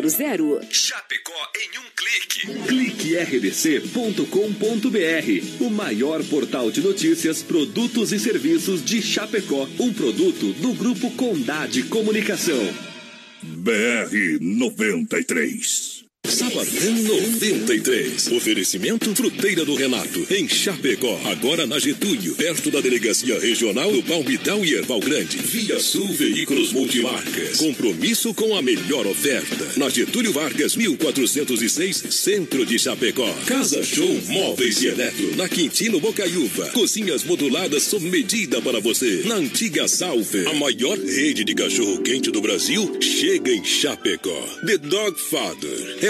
3328-3100. Chapecó em um clique. Clique rdc.com.br, o maior portal de notícias, produtos e serviços de Chapecó. Um produto do Grupo Condade Comunicação. BR 93. Sabadão 93. Oferecimento Fruteira do Renato, em Chapecó. Agora na Getúlio, perto da Delegacia Regional do Palmital e Erval Grande. Via Sul Veículos Multimarcas. Compromisso com a melhor oferta. Na Getúlio Vargas, 1406, Centro de Chapecó. Casa Show Móveis e Eletro. Na Quintino Bocaiúva. Cozinhas moduladas sob medida para você. Na antiga Salve. A maior rede de cachorro-quente do Brasil chega em Chapecó. The Dog Father. É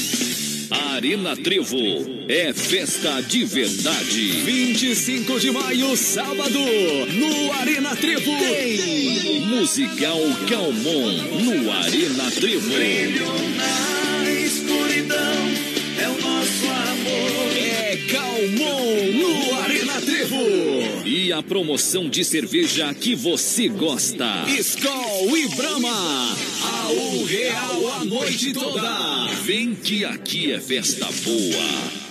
Arena Trevo é festa de verdade. 25 de maio, sábado, no Arena Trevo. Tem Musical Calmon no Arena Trevo. Brilho na escuridão é o nosso amor. É Calmon no Arena Trevo. E a promoção de cerveja que você gosta. Skol e Brahma. A um real noite toda. Vem que aqui é festa boa.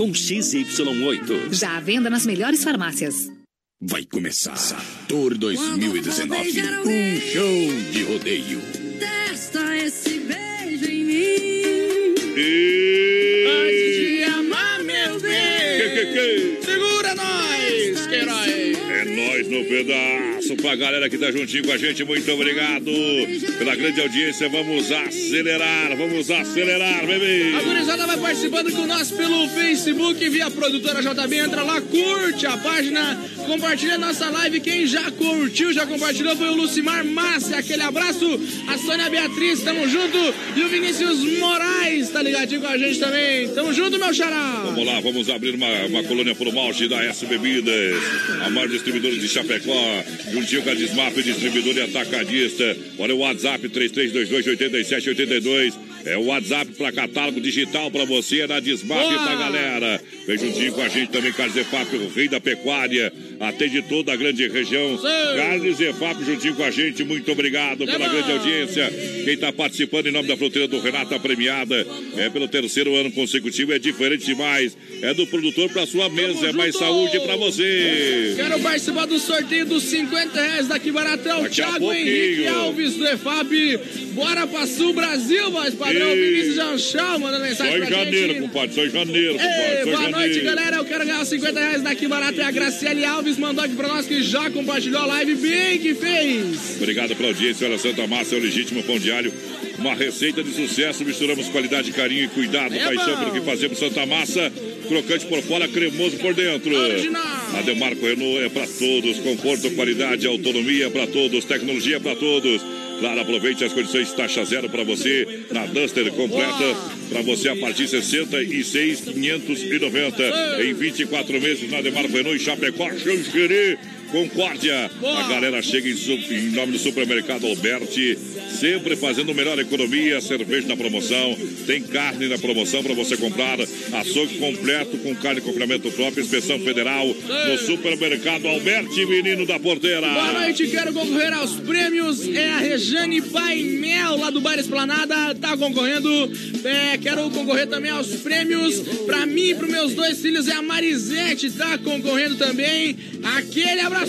com XY8. Já à venda nas melhores farmácias. Vai começar Tour 2019, um show de rodeio. Testa esse beijo em mim. Antes de amar, meu bem. Que, que, que? Segura nós, Queiroz. É nós no pedaço. Pra galera que tá juntinho com a gente, muito obrigado pela grande audiência. Vamos acelerar, vamos acelerar, bebê. A gurizada vai participando com nós pelo Facebook via produtora JB. Entra lá, curte a página, compartilha nossa live. Quem já curtiu, já compartilhou foi o Lucimar Massa. Aquele abraço. A Sônia Beatriz, tamo junto. E o Vinícius Moraes, tá ligadinho com a gente também. Tamo junto, meu xará. Vamos lá, vamos abrir uma, uma colônia pro malte da S Bebidas, a maior distribuidora de Chapecó, juntinho com a Desmap, distribuidor e atacadista. Olha o WhatsApp 3322-8782. É o WhatsApp para catálogo digital para você, é na Desmap Boa! pra galera. Vem juntinho com a gente também, Carlos Efap, o rei da pecuária, atende toda a grande região. Carlos Efap juntinho com a gente, muito obrigado pela grande audiência. Quem está participando em nome da fruteira do Renata Premiada, é pelo terceiro ano consecutivo, é diferente demais. É do produtor para sua mesa, é mais saúde para você. Quero participar do sorteio dos 50 reais daqui baratão. Daqui a Thiago. Henrique Alves do EFAP. Bora pra Sul Brasil, voz padrão. Padrão. Vinícius Janchal mandando Só mensagem em pra janeiro, gente. compadre. Só em janeiro, compadre. Ei, Só em boa noite, janeiro. galera. Eu quero ganhar 50 reais daqui barato. E a Graciele Alves mandou aqui pra nós que já compartilhou a live bem que fez. Obrigado pela audiência. Olha, Santa Massa é o legítimo pão diário. Uma receita de sucesso. Misturamos qualidade, carinho e cuidado. É paixão bom. pelo que fazemos. Santa Massa, crocante por fora, cremoso por dentro. A Demarco Renault é para todos. Conforto, qualidade, autonomia é para todos. Tecnologia é para todos. Claro, aproveite as condições taxa zero para você na Duster completa para você a partir de 66,590 em 24 meses na Demarco Renault em Chapecó, Xanxerê, Concórdia. A galera chega em, em nome do supermercado Alberti, sempre fazendo melhor economia, cerveja na promoção, tem carne na promoção para você comprar, açougue completo com carne e confinamento próprio, inspeção federal no supermercado Alberti, menino da porteira. Boa noite, quero concorrer aos prêmios. É a Rejane Painel, lá do Bar Esplanada, tá concorrendo. É, quero concorrer também aos prêmios. Pra mim e pros meus dois filhos é a Marisete, tá concorrendo também. Aquele abraço.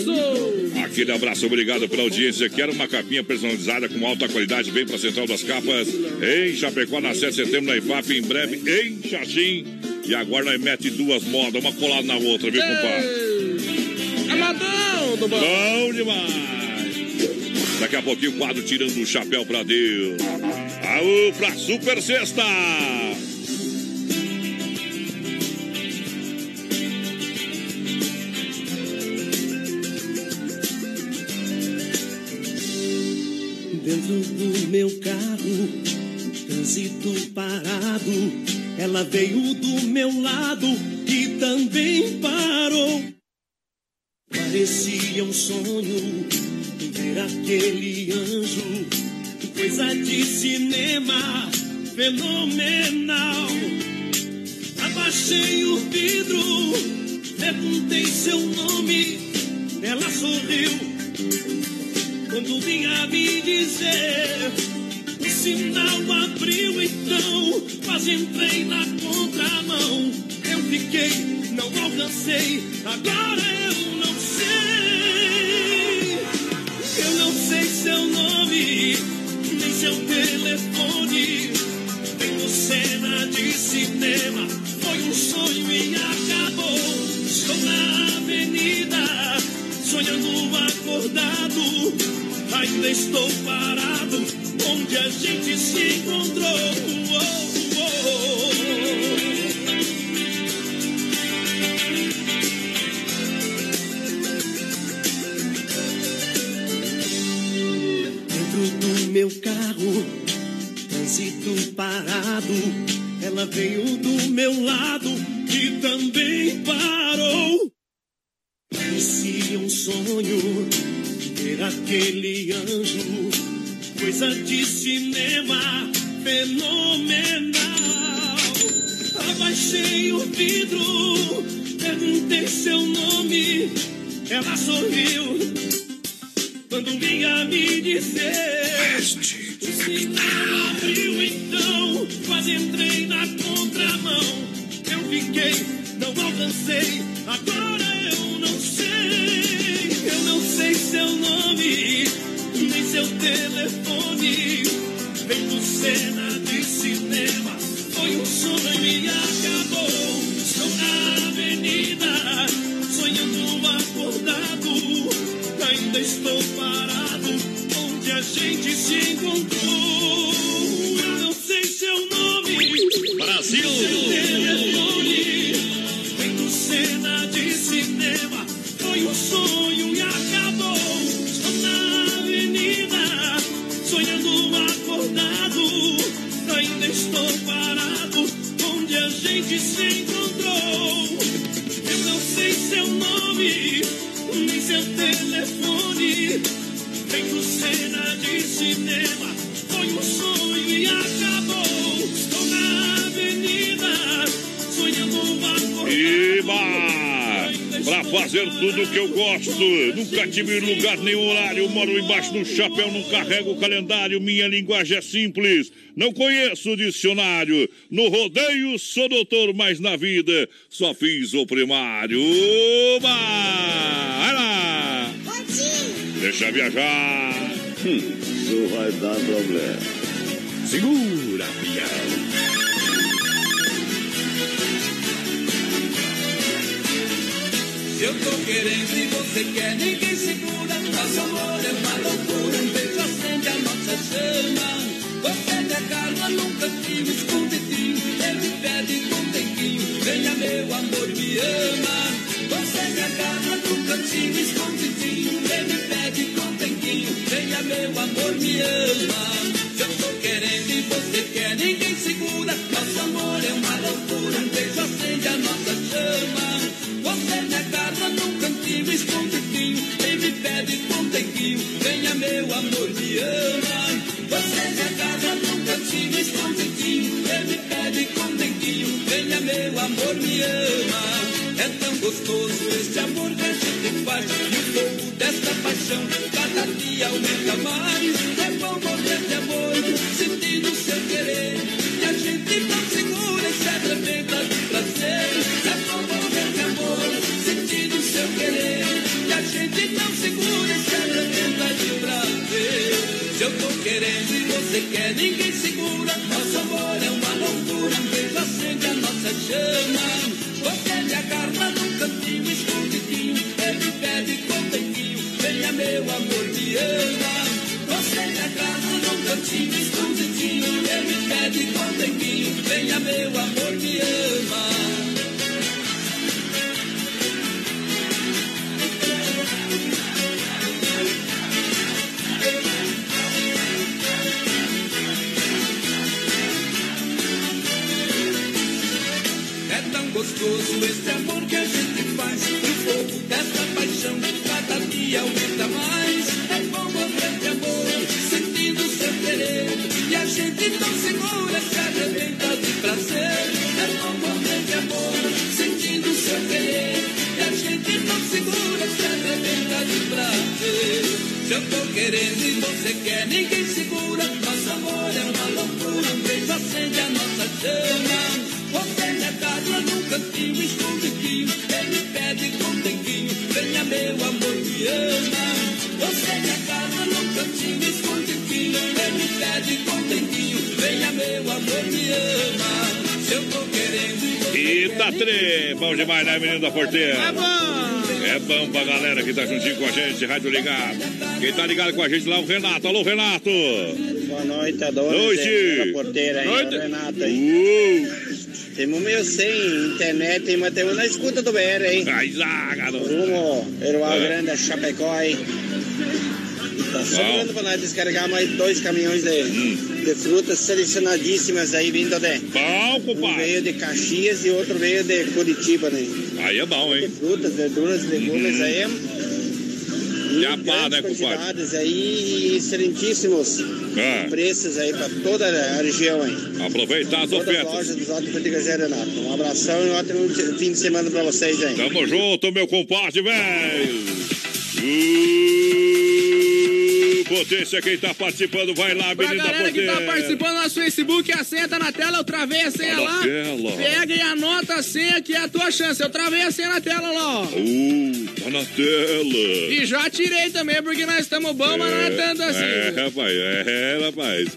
Aquele abraço, obrigado pela audiência. Quero uma capinha personalizada com alta qualidade, bem para Central das Capas, em Chapecó, na 7 de setembro, na IFAP, em breve, em Xaxim. E agora nós mete duas modas, uma colada na outra, viu, compadre? Amadão do bom. Bom demais. Daqui a pouquinho o quadro tirando o chapéu pra Deus. Aô, pra Super Sexta. Do meu carro, trânsito parado. Ela veio do meu lado e também parou. Parecia um sonho ver aquele anjo, coisa de cinema fenomenal. Abaixei o vidro, perguntei seu nome, ela sorriu quando vinha me dizer. O sinal abriu então, quase entrei na contramão. Eu fiquei, não alcancei, agora eu não sei. Eu não sei seu nome, nem seu telefone. Vendo cena de cinema, foi um sonho e acabou. Estou na avenida, sonhando acordado. Ainda estou parado onde a gente se encontrou. Oh, oh, Dentro do meu carro, trânsito parado. Ela veio do meu lado e também parou. Parecia um sonho aquele anjo, coisa de cinema fenomenal. Abaixei o vidro, perguntei seu nome, ela sorriu quando vinha me dizer. O sinal abriu então, quase entrei na contramão. Eu fiquei, não alcancei, agora nome, nem seu telefone. Vendo cena de cinema, foi um sonho e acabou. Estou na avenida, sonhando acordado. Ainda estou parado, onde a gente se encontrou. Eu não sei seu nome, Brasil! Gente se encontrou. Eu não sei seu nome, nem seu telefone. Vendo cena de cinema, foi um sonho fazer tudo que eu gosto. Nunca tive lugar nem horário. Moro embaixo do chapéu, não carrego o calendário. Minha linguagem é simples. Não conheço o dicionário. No rodeio sou doutor, mas na vida só fiz o primário. Oba! Vai lá! Deixa viajar. Isso vai dar problema. Segura, pião. Eu tô querendo e você quer, ninguém segura. Nosso amor é uma loucura, um beijo acende a nossa chama. Você me agarra num cantinho escondidinho, ele pede com tempinho, venha meu amor, me ama. Você me agarra num cantinho escondidinho, venha meu amor, me ama. Eu tô querendo e você quer, ninguém segura. Nosso amor é uma loucura, um beijo acende a nossa chama. Você me agarra num cantinho escondidinho e me pede com tempinho, venha meu amor, me ama. Você me agarra num cantinho escondidinho e me pede com tempinho, venha meu amor, me ama. É tão gostoso este amor que a gente faz e o fogo desta paixão cada dia aumenta mais. É bom morrer de amor, sentindo seu querer e a gente não segura e se arrebenta de prazer. É bom morrer de amor, sentindo seu querer e a gente não segura e se arrebenta de prazer. Se eu tô querendo e você quer, ninguém segura. Nosso amor é uma loucura, acende a nossa chama. Cantinho escondidinho, ele pede com tempinho, venha meu amor, me ama. É tão gostoso esse amor que a gente faz. O fogo dessa paixão cada dia aumenta mais. Gente não segura, se arrebenta de prazer. É bom morrer de amor, sentindo seu querer. E a gente não segura, se arrebenta de prazer. Se eu tô querendo e você quer, ninguém segura. Nosso amor é uma loucura, um beijo acende a nossa chama. Você me agarra num cantinho escondidinho, ele pede com tempinho, venha meu amor, me ama. Você me agarra num cantinho escondidinho, ele pede com tempinho, venha meu amor, me ama. Se eu tô querendo e Eita, tre, bom demais, né, menino da porteira? É bom! É bom pra galera que tá juntinho com a gente, Rádio Ligado. Quem tá ligado com a gente lá é o Renato. Alô, Renato! Boa noite, Adonis. Noite. É da porteira aí, Noite. é o Renato aí. Temos meio sem internet, mas temos na escuta do BR aí. Ai, zaga, Rumo, Erual É. Grande, a Chapecó aí. Tá sobrando pra nós descarregar mais dois caminhões de, de frutas selecionadíssimas aí vindo de. Bom, compadre. Um veio de Caxias e outro veio de Curitiba, né? Aí é bom, hein? Frutas, verduras, legumes aí. é E a né, grandes compadre? aí, excelentíssimos É. preços aí pra toda a região aí. Aproveitar as Todas as ofertas. lojas dos Zé Renato. Um abração e um ótimo fim de semana pra vocês aí. Tamo junto, meu compadre, velho. Uh, Potência, quem tá participando, vai lá, Pra menino da galera que tá participando no nosso Facebook, a senha tá na tela, eu travei a senha Tá lá. tela. Pega e anota a senha que é a tua chance. Eu travei a senha na tela lá, ó. Uh, tá na tela. E já tirei também, porque nós estamos bons, mas não é tanto assim. É, rapaz, é, rapaz.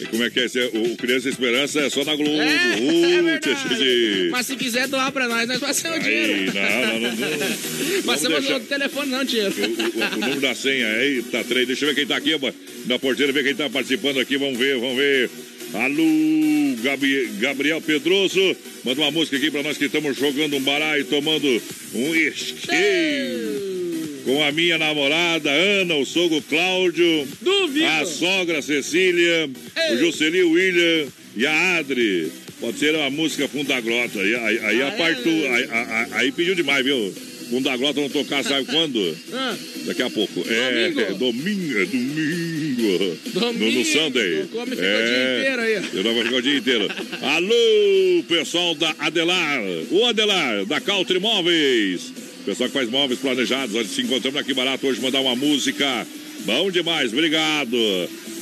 E como é que é? esse- O, o Criança Esperança é só na Globo. É, uh, é. Mas se quiser doar pra nós, nós passamos o dinheiro. não, não, não, não. Passamos deixar- o telefone, não, tio. O, o número da senha aí, tá três. Deixa eu ver quem tá aqui, na porteira, ver quem tá participando aqui. Vamos ver, vamos ver. Alô, Gabi- Gabriel Pedroso. Manda uma música aqui pra nós que estamos jogando um baralho, tomando um esqueio. Com a minha namorada, Ana, o sogro Cláudio. Duvido. A sogra Cecília, o Juscelio William e a Adri. Pode ser uma música Fundo da Grota. Aí, aí, aí a parte aí, aí- pediu demais, viu? Fundo da Grota vão tocar, sabe quando? Ah, Daqui a pouco. É, Domingo. é domingo, é domingo. No, no Domingo. Sunday. Come fica o dia inteiro aí. Eu não vou ficar o dia inteiro. Alô, pessoal da Adelar. O Adelar, da Country Móveis. Pessoal que faz móveis planejados. Nós se encontramos aqui barato hoje, mandar uma música. Bom demais, obrigado.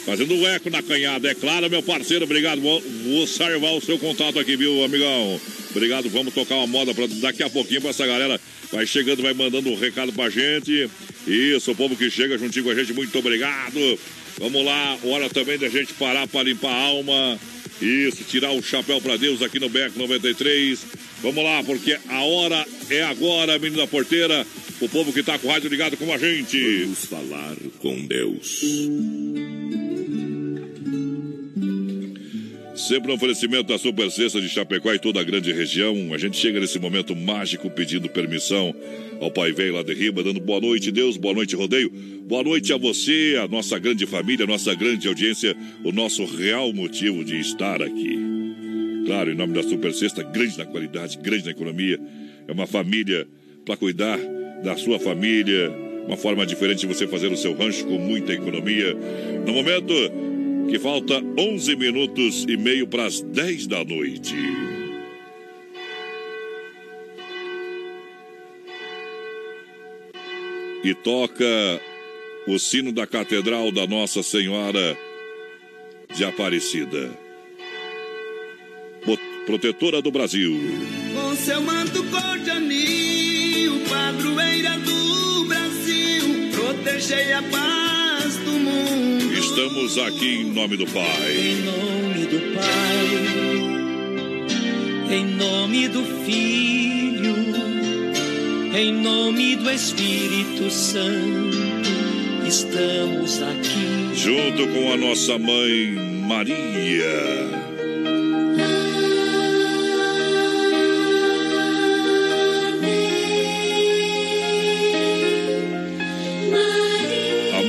Fazendo um eco na canhada, é claro, meu parceiro, obrigado. Vou, vou salvar o seu contato aqui, viu, amigão? Obrigado, vamos tocar uma moda pra daqui a pouquinho pra essa galera. Vai chegando, vai mandando um recado pra gente. Isso, o povo que chega juntinho com a gente, muito obrigado. Vamos lá, hora também da gente parar para limpar a alma. Isso, tirar o chapéu para Deus aqui no BEC 93. Vamos lá, porque a hora é agora, menino da porteira. O povo que tá com o rádio ligado com a gente. Vamos falar com Deus. Sempre um oferecimento da Super de Chapecó e toda a grande região. A gente chega nesse momento mágico pedindo permissão ao Pai Velho lá de Riba, dando boa noite, Deus, boa noite, Rodeio. Boa noite a você, a nossa grande família, a nossa grande audiência, o nosso real motivo de estar aqui. Claro, em nome da Super grande na qualidade, grande na economia. É uma família para cuidar da sua família, uma forma diferente de você fazer o seu rancho com muita economia. No momento que falta 11 minutos e meio para as 10 da noite. E toca o sino da Catedral da Nossa Senhora de Aparecida. Protetora do Brasil. Com seu manto cor de anil, padroeira do Brasil, protegei a paz do mundo. Estamos aqui em nome do Pai. Em nome do Pai, em nome do Filho, em nome do Espírito Santo, estamos aqui. Junto com a nossa mãe Maria.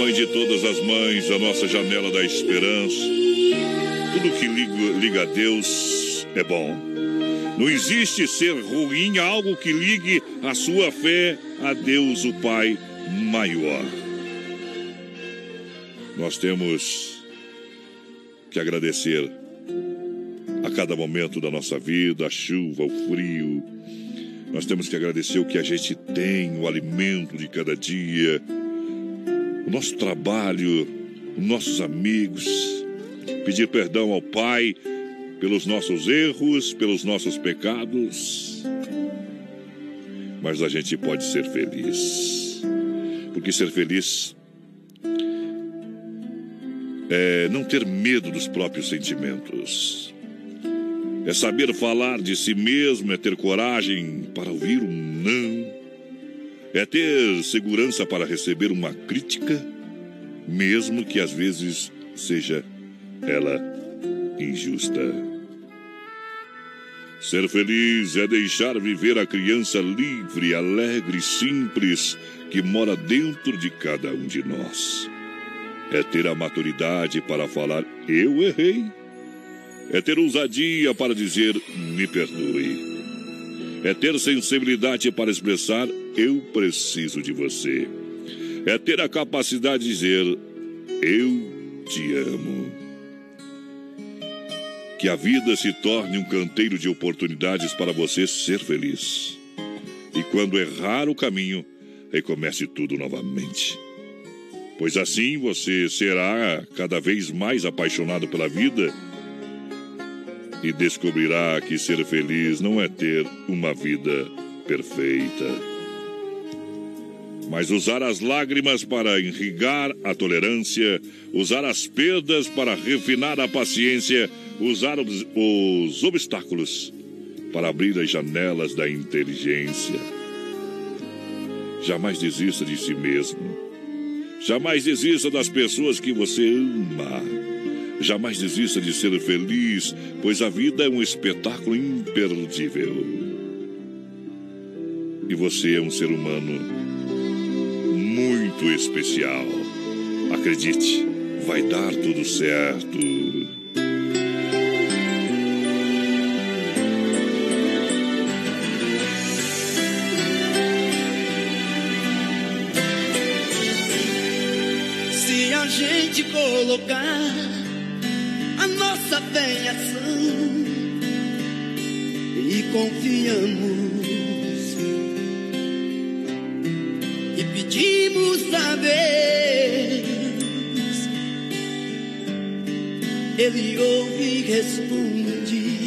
Mãe de todas as mães, a nossa janela da esperança. Tudo que liga, liga a Deus é bom. Não existe ser ruim algo que ligue a sua fé a Deus, o Pai maior. Nós temos que agradecer a cada momento da nossa vida, a chuva, o frio. Nós temos que agradecer o que a gente tem, o alimento de cada dia, o nosso trabalho, os nossos amigos. Pedir perdão ao Pai pelos nossos erros, pelos nossos pecados. Mas a gente pode ser feliz. Porque ser feliz é não ter medo dos próprios sentimentos. É saber falar de si mesmo, é ter coragem para ouvir um não. É ter segurança para receber uma crítica, mesmo que às vezes seja ela injusta. Ser feliz é deixar viver a criança livre, alegre simples que mora dentro de cada um de nós. É ter a maturidade para falar eu errei. É ter ousadia para dizer me perdoe. É ter sensibilidade para expressar eu preciso de você. É ter a capacidade de dizer eu te amo. Que a vida se torne um canteiro de oportunidades para você ser feliz. E quando errar o caminho, recomece tudo novamente. Pois assim você será cada vez mais apaixonado pela vida e descobrirá que ser feliz não é ter uma vida perfeita mas usar as lágrimas para irrigar a tolerância, usar as perdas para refinar a paciência, usar os, os obstáculos para abrir as janelas da inteligência. Jamais desista de si mesmo. Jamais desista das pessoas que você ama. Jamais desista de ser feliz, pois a vida é um espetáculo imperdível. E você é um ser humano muito especial. Acredite, vai dar tudo certo. Se a gente colocar a nossa fé em ação. E confiamos e pedimos a Deus, Ele ouve e responde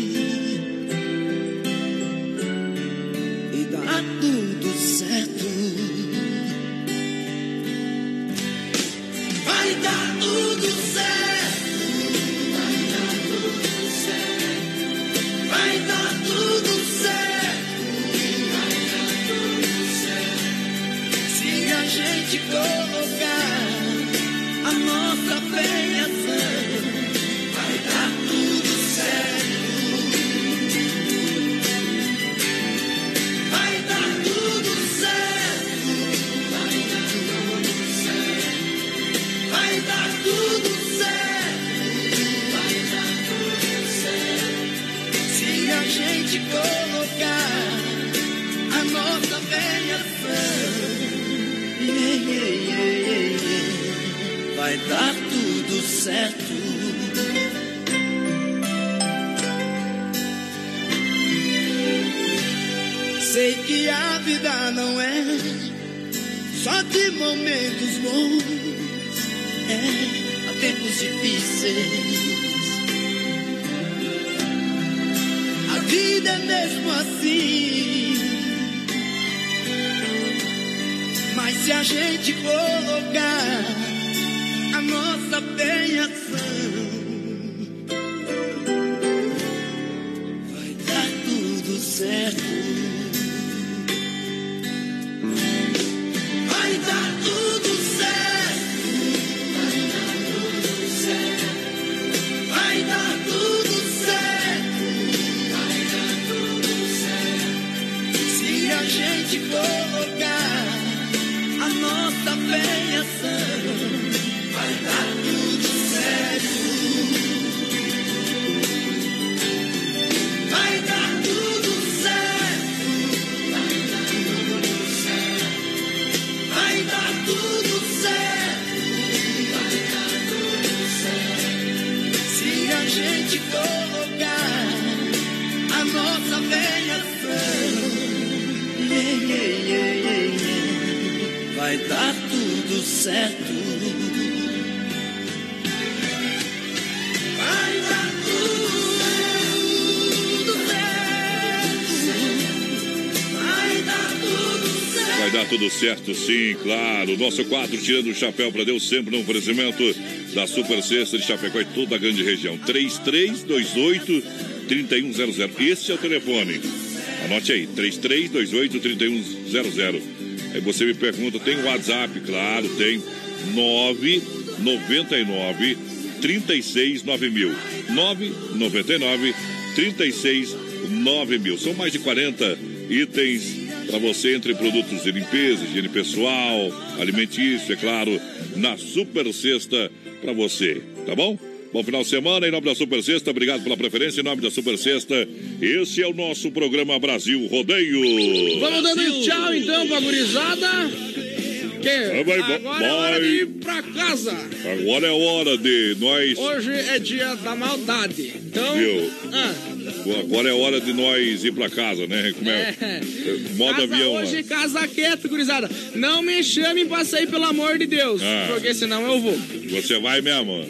go. Certo. Sei que a vida não é só de momentos bons, é há tempos difíceis. A vida é mesmo assim. Mas se a gente colocar nossa bem-ação, certo, sim, claro. Nosso quadro Tirando o Chapéu para Deus, sempre no oferecimento da Super Sexta de Chapecó e toda a grande região. 3328 3100. Esse é o telefone. Anote aí, 3328 3100. Aí você me pergunta, tem WhatsApp? Claro, tem. 999 36 9000. 999 36 9000. São mais de 40 itens para você entre produtos de limpeza, higiene pessoal, alimentício, é claro, na Super Sexta para você, tá bom? Bom final de semana, em nome da Super Sexta, obrigado pela preferência, em nome da Super Sexta, esse é o nosso programa Brasil Rodeio. Vamos dando tchau então pra gurizada. Que vai, vai, agora é hora vai. de ir pra casa. Agora é hora de nós, Hoje é dia da maldade. Então. viu? Ah, Agora é hora de nós ir para casa, né? Como é? É. Modo casa avião. hoje, né? casa quieto, gurizada. Não me chamem pra sair, pelo amor de Deus. Ah. Porque senão eu vou. Você vai mesmo?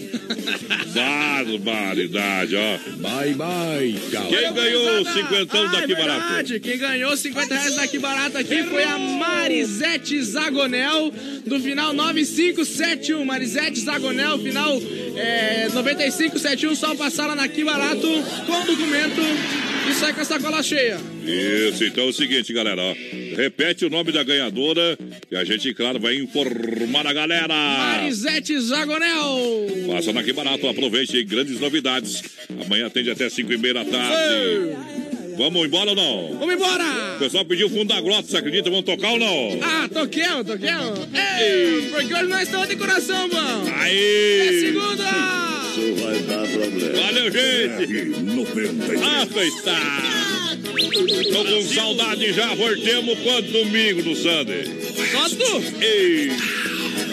Barbaridade, ó. Bye, bye, tchau. Quem ganhou o Gurizada, cinquentão ah, daqui é barato? verdade. Quem ganhou 50 reais daqui barato aqui foi a Marisete Zagonel, do final 9571. Marisete Zagonel, final é, 9571. Só passar lá na aqui barato com documento e sai com a sacola cheia. Isso, então é o seguinte, galera, ó. Repete o nome da ganhadora e a gente, claro, vai informar a galera. Marisete Zagonel. Passa na que barato, aproveite aí, grandes novidades. Amanhã atende até 5 e meia da tarde. Vamos embora ou não? Vamos embora! O pessoal pediu fundo da grota, você acredita? Vamos tocar ou não? Ah, toquemos, toquemos. Ei, porque hoje nós estamos de coração, bom. Aí! É segunda! Isso vai dar problema. Valeu, gente! Está! Tô com saudade já, voltemos quanto domingo no Sunday? Quanto? Ei!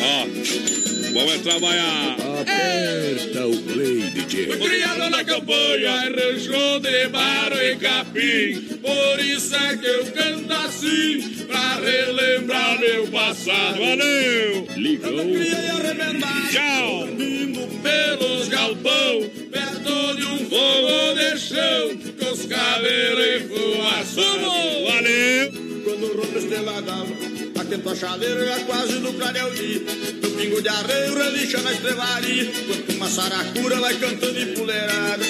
Ó, vamos é trabalhar! Aperta o play, DJ. Criado na campanha, arranjou de barro e capim. Por isso é que eu canto assim, pra relembrar meu passado. Valeu! Ligou. Tchau! Indo pelos galpão, perto de um fogo de chão, com os cabelos enfumaçados. Valeu! Quando o ronco estreladavam, atento a chaleira já quase no clareio. No pingo de arreio relixa na estrelaria, quando uma saracura vai cantando empoleirada.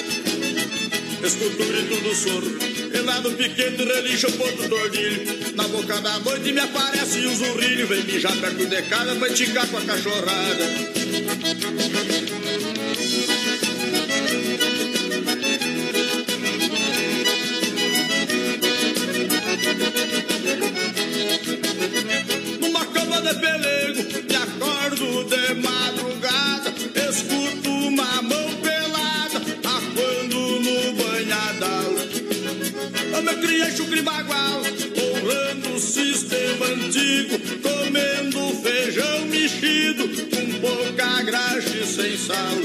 Escuto o grito do soro, e lá no piquete relixa o ponto do ordilho. Na boca da noite me aparece um zurrilho, vem mijar perto de casa, vai ticar com a cachorrada. De pelego, me acordo de madrugada, escuto uma mão pelada, aquando no banhadal. Eu me criei chucre bagual, honrando o sistema antigo, comendo feijão mexido, com pouca graxa cavalo.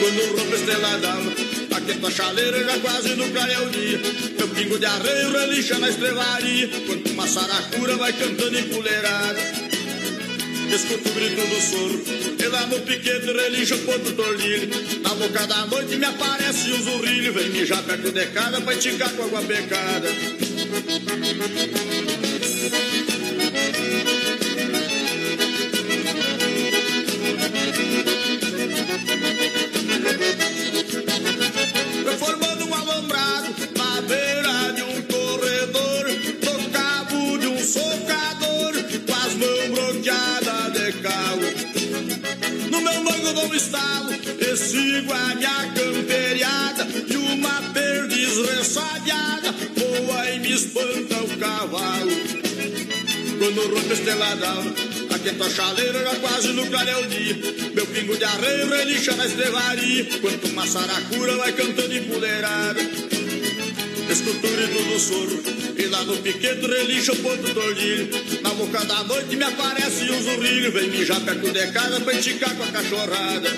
Quando rompe estrela d'alva, aquenta a chaleira já quase no o dia. Meu pingo de arreio relincha na estrevaria, quando uma saracura vai cantando empoleirada. Escuto o grito do soro, e lá no piquete relincha o ponto tornilho. Na boca da noite me aparece o zurrilho, vem mijar perto de casa pra esticar com água pecada. Foi formando um alambrado na beira de um corredor, no cabo de um socador, com as mãos bloqueadas de calo. No meu mango dou um estalo, e sigo a minha camperiada, e uma perdiz ressabiada, voa e me espanta o cavalo. Quando rompe a estrela d'alva, aquenta a chaleira já quase no clareia o dia. Meu pingo de arreio relincha na estrevaria, quanto uma saracura vai cantando empoleirada. Grito do soro, e lá no piquete relincha o ponto tordilho. Na boca da noite me aparece um zurrilho, vem mijar perto de casa pra esticar com a cachorrada.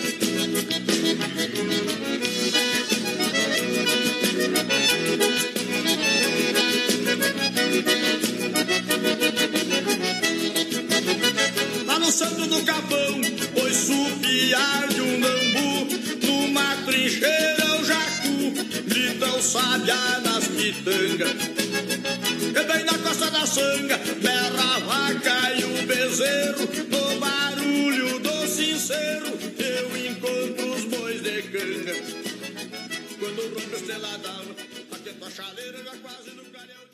Lá no centro do capão, pois supiar de um bambu, numa trincheira o jacu, grita o sabiá nas pitangas. E bem na costa da sanga, berra a vaca e o bezerro, no barulho do sincero, eu encontro os bois de canga. Quando rompe a estrela d'alva, aquenta a chaleira já quase no calhau.